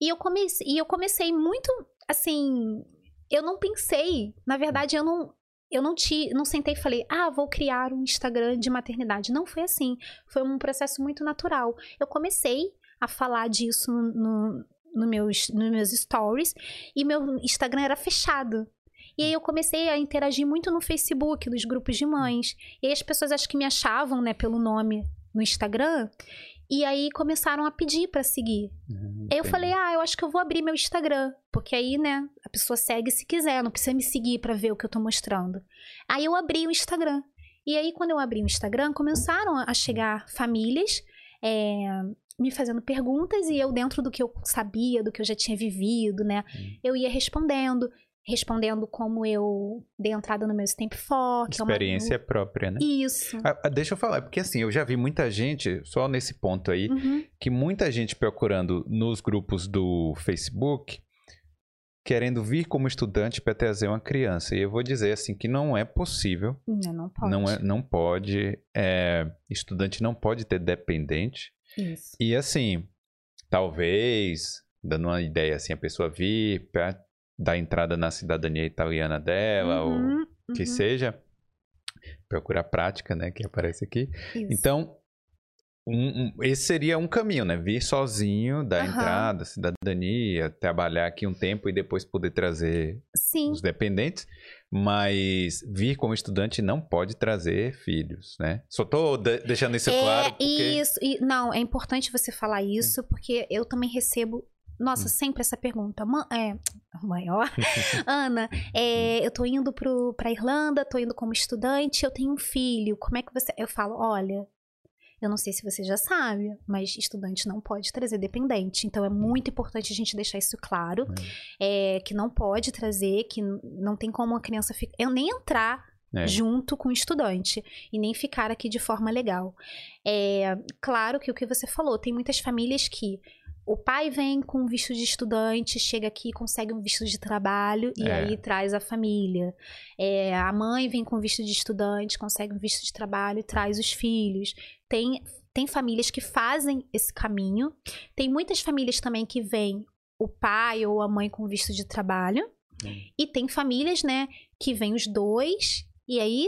E eu comecei, e eu comecei muito assim, eu não pensei, na verdade eu não eu não te, não sentei e falei: "Ah, vou criar um Instagram de maternidade". Não foi assim. Foi um processo muito natural. Eu comecei a falar disso no, no, meus, nos meus stories e meu Instagram era fechado. E aí eu comecei a interagir muito no Facebook, nos grupos de mães. E aí as pessoas acho que me achavam, né, pelo nome no Instagram. E aí começaram a pedir pra seguir. Uhum, Aí eu falei, ah, eu acho que eu vou abrir meu Instagram. Porque aí, né, a pessoa segue se quiser, não precisa me seguir pra ver o que eu tô mostrando. Aí eu abri o Instagram. E aí, quando eu abri o Instagram, começaram a chegar famílias é, me fazendo perguntas e eu, dentro do que eu sabia, do que eu já tinha vivido, né, Hum. eu ia respondendo. Respondendo como eu dei entrada no meu Stamp For, que é uma- Experiência própria, né? Isso. Ah, ah, deixa eu falar, porque assim, eu já vi muita gente, só nesse ponto aí, Uhum. que muita gente procurando nos grupos do Facebook, querendo vir como estudante para trazer uma criança. E eu vou dizer assim que não é possível, Não, não pode. não, é, não pode, é, estudante não pode ter dependente. Isso. E assim, talvez, dando uma ideia assim, a pessoa vir para dar entrada na cidadania italiana dela, ou Uhum, que uhum. seja, procurar prática, né, que aparece aqui. Isso. Então, um- um- esse seria um caminho, né? Vir sozinho, dar Aham. entrada, cidadania, trabalhar aqui um tempo e depois poder trazer Sim. os dependentes. Mas vir como estudante não pode trazer filhos, né? Só tô de- deixando isso é claro porque... isso. E, não, é importante você falar isso, porque eu também recebo. Nossa, Hum. sempre essa pergunta. Ma- é, mãe, ó. Ana, é, eu tô indo pro, pra Irlanda, tô indo como estudante, eu tenho um filho. Como é que você. Eu falo, olha, eu não sei se você já sabe, mas estudante não pode trazer dependente. Então é muito importante a gente deixar isso claro. Hum. é, que não pode trazer, que não tem como a criança ficar. Eu nem entrar É. junto com o estudante e nem ficar aqui de forma legal. É, claro que o que você falou, tem muitas famílias que o pai vem com visto de estudante, chega aqui, consegue um visto de trabalho e É. aí traz a família. É, a mãe vem com visto de estudante, consegue um visto de trabalho e traz os filhos. Tem, tem famílias que fazem esse caminho. Tem muitas famílias também que vêm o pai ou a mãe com visto de trabalho. Hum. E tem famílias, né, que vêm os dois e aí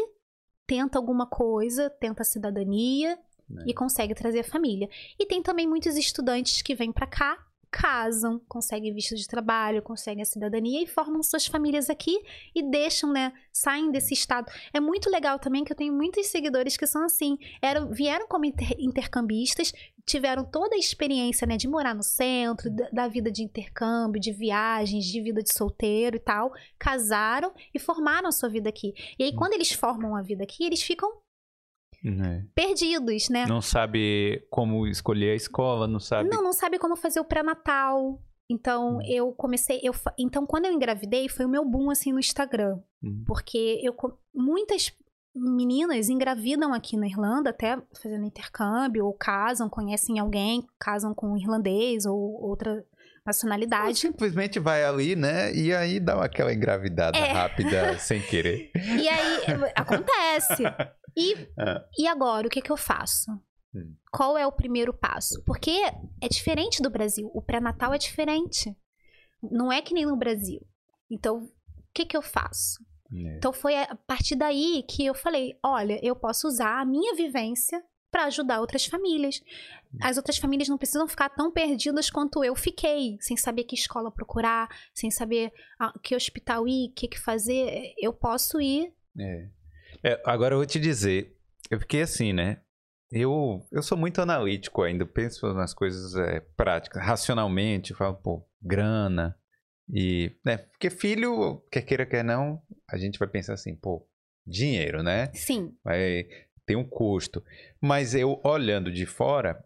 tenta alguma coisa, tenta a cidadania Né. e consegue trazer a família. E tem também muitos estudantes que vêm pra cá, casam, conseguem visto de trabalho, conseguem a cidadania e formam suas famílias aqui e deixam, né, saem desse estado. É muito legal também que eu tenho muitos seguidores que são assim, eram, vieram como inter- intercambistas, tiveram toda a experiência, né, de morar no centro, da, da vida de intercâmbio, de viagens, de vida de solteiro e tal, casaram e formaram a sua vida aqui. E aí quando eles formam a vida aqui, eles ficam Né. perdidos, né? Não sabe como escolher a escola, não sabe. Não, não sabe como fazer o pré-natal. Então, Hum. eu comecei. Eu, então, quando eu engravidei, foi o meu boom assim no Instagram. Hum. Porque eu, muitas meninas engravidam aqui na Irlanda, até fazendo intercâmbio, ou casam, conhecem alguém, casam com um irlandês ou outra Nacionalidade. simplesmente vai ali, né? E aí dá aquela engravidada É. rápida sem querer. E aí, acontece. E, Ah. e agora, o que, que eu faço? Hum. Qual é o primeiro passo? Porque é diferente do Brasil. O pré-natal é diferente. Não é que nem no Brasil. Então, o que, que eu faço? É. Então, foi a partir daí que eu falei: olha, eu posso usar a minha vivência para ajudar outras famílias. As outras famílias não precisam ficar tão perdidas quanto eu fiquei, sem saber que escola procurar, sem saber ah, que hospital ir, o que, que fazer. Eu posso ir É. É, agora eu vou te dizer, eu fiquei assim, né? Eu, eu sou muito analítico ainda, penso nas coisas é, práticas, racionalmente, falo, pô, grana. E, né? Porque filho, quer queira, quer não, a gente vai pensar assim, pô, dinheiro, né? Sim, vai ter um custo. Mas eu olhando de fora,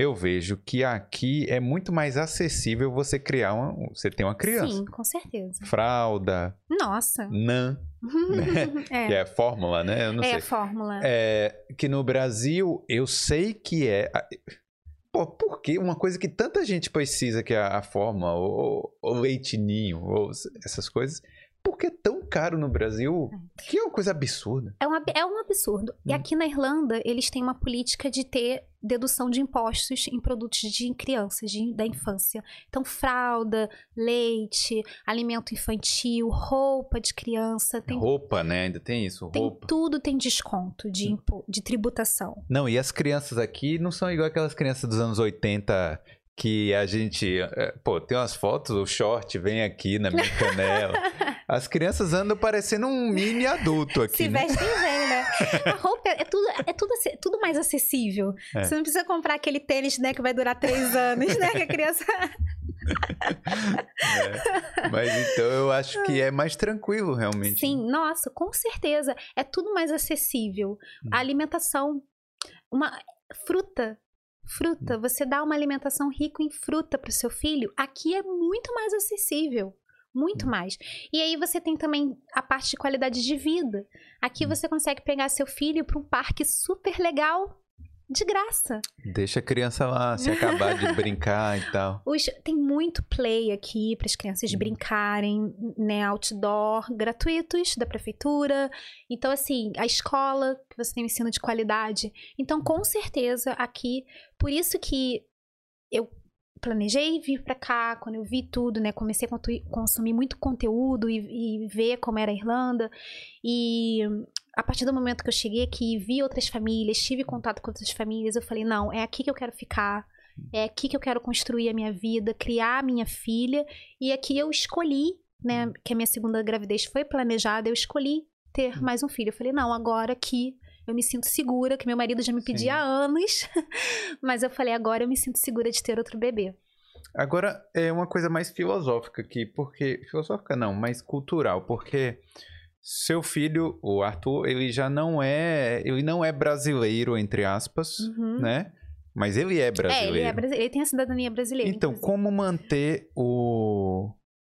eu vejo que aqui é muito mais acessível você criar uma, você ter uma criança. sim, com certeza. Fralda, Nossa. NAN, é, que é fórmula, né? Eu não é sei. a fórmula. É, que no Brasil eu sei que é. Pô, por que uma coisa que tanta gente precisa, que é a, a fórmula, ou, ou leite ninho, ou essas coisas, por que é tão caro no Brasil? Que é uma coisa absurda. É um, é um absurdo. E Hum. aqui na Irlanda, eles têm uma política de ter dedução de impostos em produtos de crianças, de- da infância. Então, fralda, leite, alimento infantil, roupa de criança, tem, Roupa, né? Ainda tem isso, tem roupa. tudo tem desconto de, impo- de tributação. Não, e as crianças aqui não são igual aquelas crianças dos anos 80 que a gente. é, Pô, tem umas fotos, o short vem aqui na minha canela. As crianças andam parecendo um mini adulto aqui. Se né? vestem bem, né? A roupa é tudo, é tudo, ace- tudo mais acessível. É. Você não precisa comprar aquele tênis, né, que vai durar três anos, né? Que a criança. É. Mas então eu acho que é mais tranquilo, realmente. Sim, nossa, com certeza. É tudo mais acessível. Hum. A alimentação. Uma fruta. Fruta, Hum. você dá uma alimentação rica em fruta para o seu filho, aqui é muito mais acessível. Muito Hum. mais. E aí você tem também a parte de qualidade de vida. Aqui Hum. você consegue pegar seu filho para um parque super legal de graça. Deixa a criança lá se acabar de brincar e tal. Os- tem muito play aqui para as crianças Hum. brincarem, né? Outdoor, gratuitos da prefeitura. Então, assim, a escola, que você tem um ensino de qualidade. Então, com certeza, aqui, por isso que eu planejei vir para cá, quando eu vi tudo, né? Comecei a consumir muito conteúdo e, e ver como era a Irlanda. E a partir do momento que eu cheguei aqui, vi outras famílias, tive contato com outras famílias, eu falei, não, é aqui que eu quero ficar. É aqui que eu quero construir a minha vida, criar a minha filha. E aqui eu escolhi, né? Que a minha segunda gravidez foi planejada, eu escolhi ter mais um filho. Eu falei, não, agora aqui eu me sinto segura, que meu marido já me pedia Sim. há anos. Mas eu falei, agora eu me sinto segura de ter outro bebê. Agora é uma coisa mais filosófica aqui, porque. Filosófica não, mais cultural, porque seu filho, o Arthur, ele já não é. Ele não é brasileiro, entre aspas, Uhum. né? Mas ele é brasileiro. É, ele, é brasileiro, ele tem a cidadania brasileira. Então, inclusive. como manter o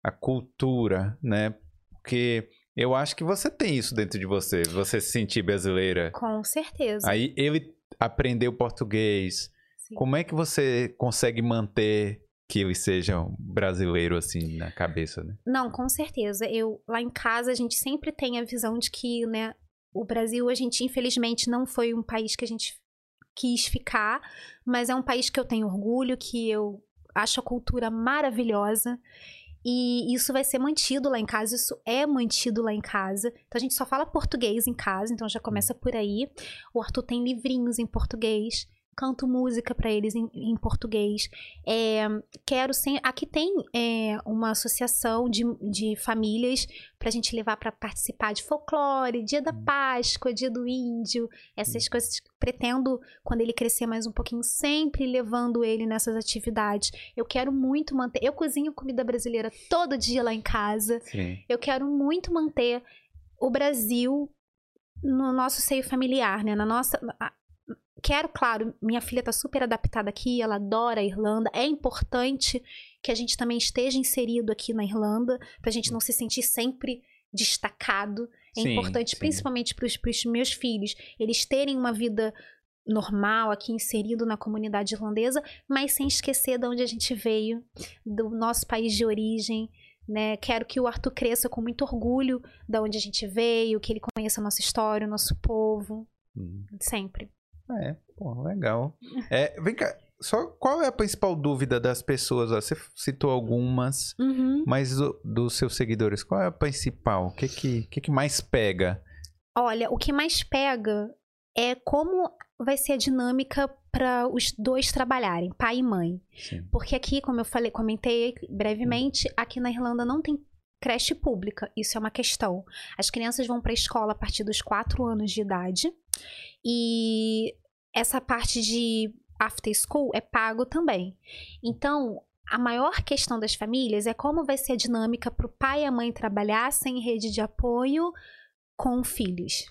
a cultura, né? Porque eu acho que você tem isso dentro de você, você se sentir brasileira. Com certeza. Aí ele aprendeu português. Sim. Como é que você consegue manter que eles sejam brasileiro assim na cabeça, né? Não, com certeza. Eu lá em casa a gente sempre tem a visão de que, né, o Brasil a gente infelizmente não foi um país que a gente quis ficar, mas é um país que eu tenho orgulho, que eu acho a cultura maravilhosa. E isso vai ser mantido lá em casa, isso é mantido lá em casa. Então a gente só fala português em casa, então já começa por aí. O Arthur tem livrinhos em português canto música para eles em, em português. É, quero sem. Aqui tem é, uma associação de, de famílias para a gente levar para participar de folclore, dia da Páscoa, dia do Índio, essas coisas. Pretendo, quando ele crescer mais um pouquinho, sempre levando ele nessas atividades. Eu quero muito manter. Eu cozinho comida brasileira todo dia lá em casa. Sim. Eu quero muito manter o Brasil no nosso seio familiar, né? Na nossa, quero, claro, minha filha está super adaptada aqui, ela adora a Irlanda. É importante que a gente também esteja inserido aqui na Irlanda, para a gente não se sentir sempre destacado. É Sim, importante, sim. principalmente para os meus filhos, eles terem uma vida normal aqui inserido na comunidade irlandesa, mas sem esquecer de onde a gente veio, do nosso país de origem. Né? Quero que o Arthur cresça com muito orgulho de onde a gente veio, que ele conheça a nossa história, o nosso povo, Hum. sempre. É, pô, legal. É, vem cá, só qual é a principal dúvida das pessoas? ó? Você citou algumas, Uhum. mas do- dos seus seguidores, qual é a principal? O que que, que, que mais pega? Olha, o que mais pega é como vai ser a dinâmica para os dois trabalharem, pai e mãe. Sim. Porque aqui, como eu falei, comentei brevemente, aqui na Irlanda não tem creche pública. Isso é uma questão. As crianças vão para a escola a partir dos 4 anos de idade. E essa parte de after school é pago também. Então, a maior questão das famílias é como vai ser a dinâmica para o pai e a mãe trabalhar sem rede de apoio com filhos.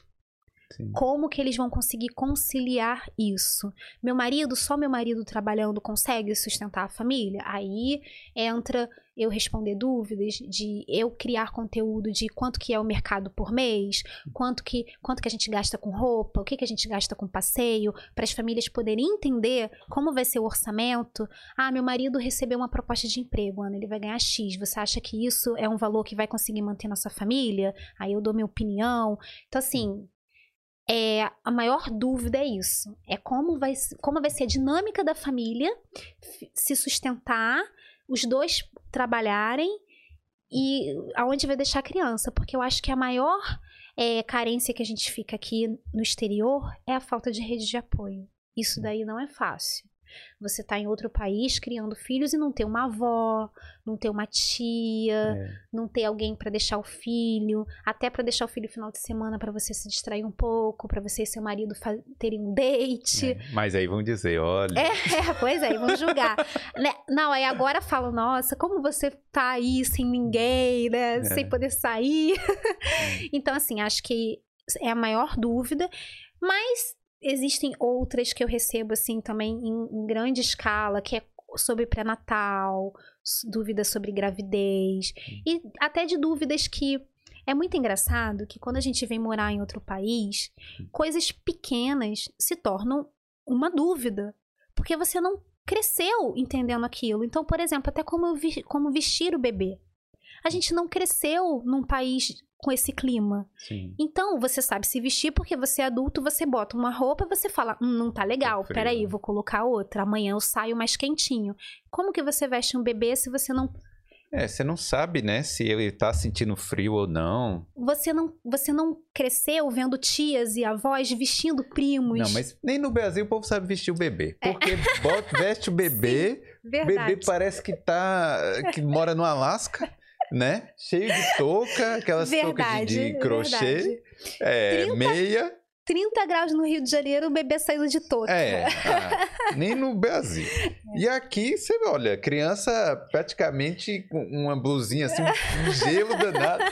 Como que eles vão conseguir conciliar isso? Meu marido, só meu marido trabalhando consegue sustentar a família? Aí entra eu responder dúvidas de eu criar conteúdo de quanto que é o mercado por mês, quanto que quanto que a gente gasta com roupa, o que que a gente gasta com passeio, para as famílias poderem entender como vai ser o orçamento. Ah, meu marido recebeu uma proposta de emprego, Ana, ele vai ganhar X. Você acha que isso é um valor que vai conseguir manter nossa família? Aí eu dou minha opinião. Então assim, é, a maior dúvida é isso. É como vai, como vai ser a dinâmica da família se sustentar, os dois trabalharem e aonde vai deixar a criança. Porque eu acho que a maior é, carência que a gente fica aqui no exterior é a falta de rede de apoio. Isso daí não é fácil. Você tá em outro país criando filhos e não ter uma avó, não ter uma tia, É. não ter alguém pra deixar o filho, até pra deixar o filho no final de semana pra você se distrair um pouco, pra você e seu marido terem um date. É, Mas aí vão dizer, olha, É, é, pois é, vão julgar. Né? Não, aí agora falam, nossa, como você tá aí sem ninguém, né? Sem poder sair. então, assim, acho que é a maior dúvida. Mas existem outras que eu recebo, assim, também em, em grande escala, que é sobre pré-natal, dúvidas sobre gravidez. E até de dúvidas que... É muito engraçado que quando a gente vem morar em outro país, coisas pequenas se tornam uma dúvida. Porque você não cresceu entendendo aquilo. Então, por exemplo, até como, eu vi- como vestir o bebê. A gente não cresceu num país com esse clima. sim. Então, você sabe se vestir porque você é adulto, você bota uma roupa e você fala, hum, não tá legal, Tá peraí, vou colocar outra, amanhã eu saio mais quentinho. Como que você veste um bebê se você não É, você não sabe, né, se ele tá sentindo frio ou não. você não, você não cresceu vendo tias e avós vestindo primos? Não, mas nem no Brasil o povo sabe vestir o bebê. Porque bota, veste o bebê, o Verdade. bebê parece que tá. que mora no Alasca, né? Cheio de touca, aquelas toucas de, de crochê. É, 30 meia. 30 graus no Rio de Janeiro, o bebê saindo de touca. É, ah, nem no Brasil. E aqui, você olha, criança praticamente com uma blusinha assim, um gelo danado.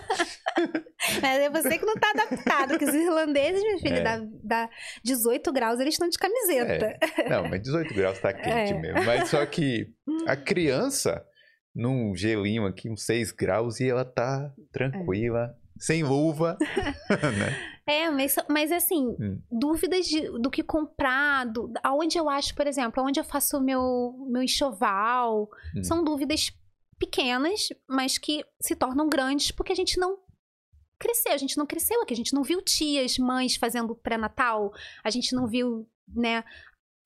Mas é você que não tá adaptado, porque os irlandeses, minha filha, É. dá, dá 18 graus, eles estão de camiseta. Não, mas 18 graus tá quente É. mesmo. Mas só que a criança, num gelinho aqui, uns 6 graus, e ela tá tranquila, sem luva, né? É, mas, mas assim, Hum. dúvidas de- do que comprar, do, aonde eu acho, por exemplo, aonde eu faço o meu, meu enxoval. Hum. São dúvidas pequenas, mas que se tornam grandes porque a gente não cresceu, a gente não cresceu aqui, a gente não viu tias, mães fazendo pré-natal, a gente não viu, né,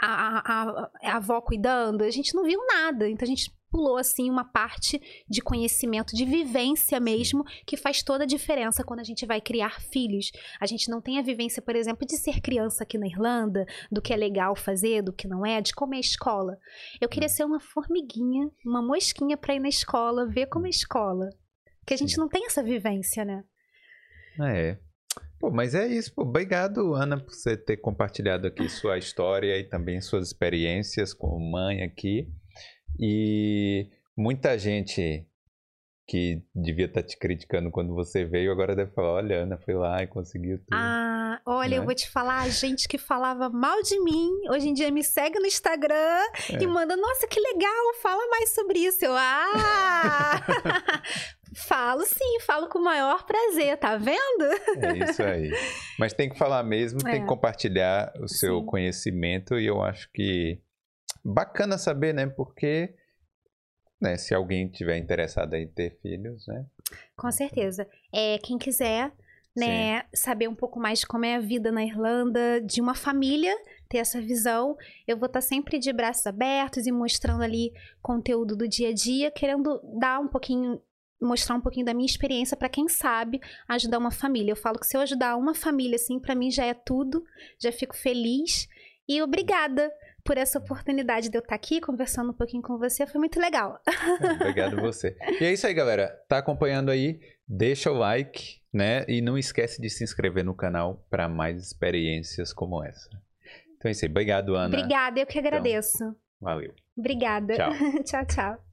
a, a, a- a avó cuidando, a gente não viu nada. Então a gente pulou assim uma parte de conhecimento, de vivência mesmo, que faz toda a diferença quando a gente vai criar filhos. A gente não tem a vivência, por exemplo, de ser criança aqui na Irlanda, do que é legal fazer, do que não é, de como é a escola. Eu queria ser uma formiguinha, uma mosquinha para ir na escola, ver como é a escola. Porque a gente não tem essa vivência, né? É. Pô, mas é isso. Pô. Obrigado, Ana, por você ter compartilhado aqui sua história e também suas experiências como mãe aqui. E muita gente que devia estar te criticando quando você veio, agora deve falar, olha, Ana foi lá e conseguiu tudo. Ah, olha, eu Né? vou te falar, a gente que falava mal de mim, hoje em dia me segue no Instagram É. e manda, nossa, que legal, fala mais sobre isso. Eu, ah! falo sim, falo com o maior prazer, tá vendo? É isso aí. Mas tem que falar mesmo, tem É. que compartilhar o seu Sim. conhecimento e eu acho que bacana saber, né? Porque né, se alguém tiver interessado em ter filhos, né? Com certeza. É, quem quiser, né, saber um pouco mais de como é a vida na Irlanda, de uma família, ter essa visão, eu vou estar sempre de braços abertos e mostrando ali conteúdo do dia a dia, querendo dar um pouquinho mostrar um pouquinho da minha experiência para quem sabe ajudar uma família. Eu falo que se eu ajudar uma família assim, para mim já é tudo, já fico feliz. E obrigada por essa oportunidade de eu estar aqui conversando um pouquinho com você, foi muito legal. Obrigado você. E é isso aí, galera. Tá acompanhando aí? Deixa o like, né? E não esquece de se inscrever no canal para mais experiências como essa. Então é isso aí. Obrigado, Ana. Obrigada, eu que agradeço. Valeu. Obrigada. Tchau. tchau, tchau.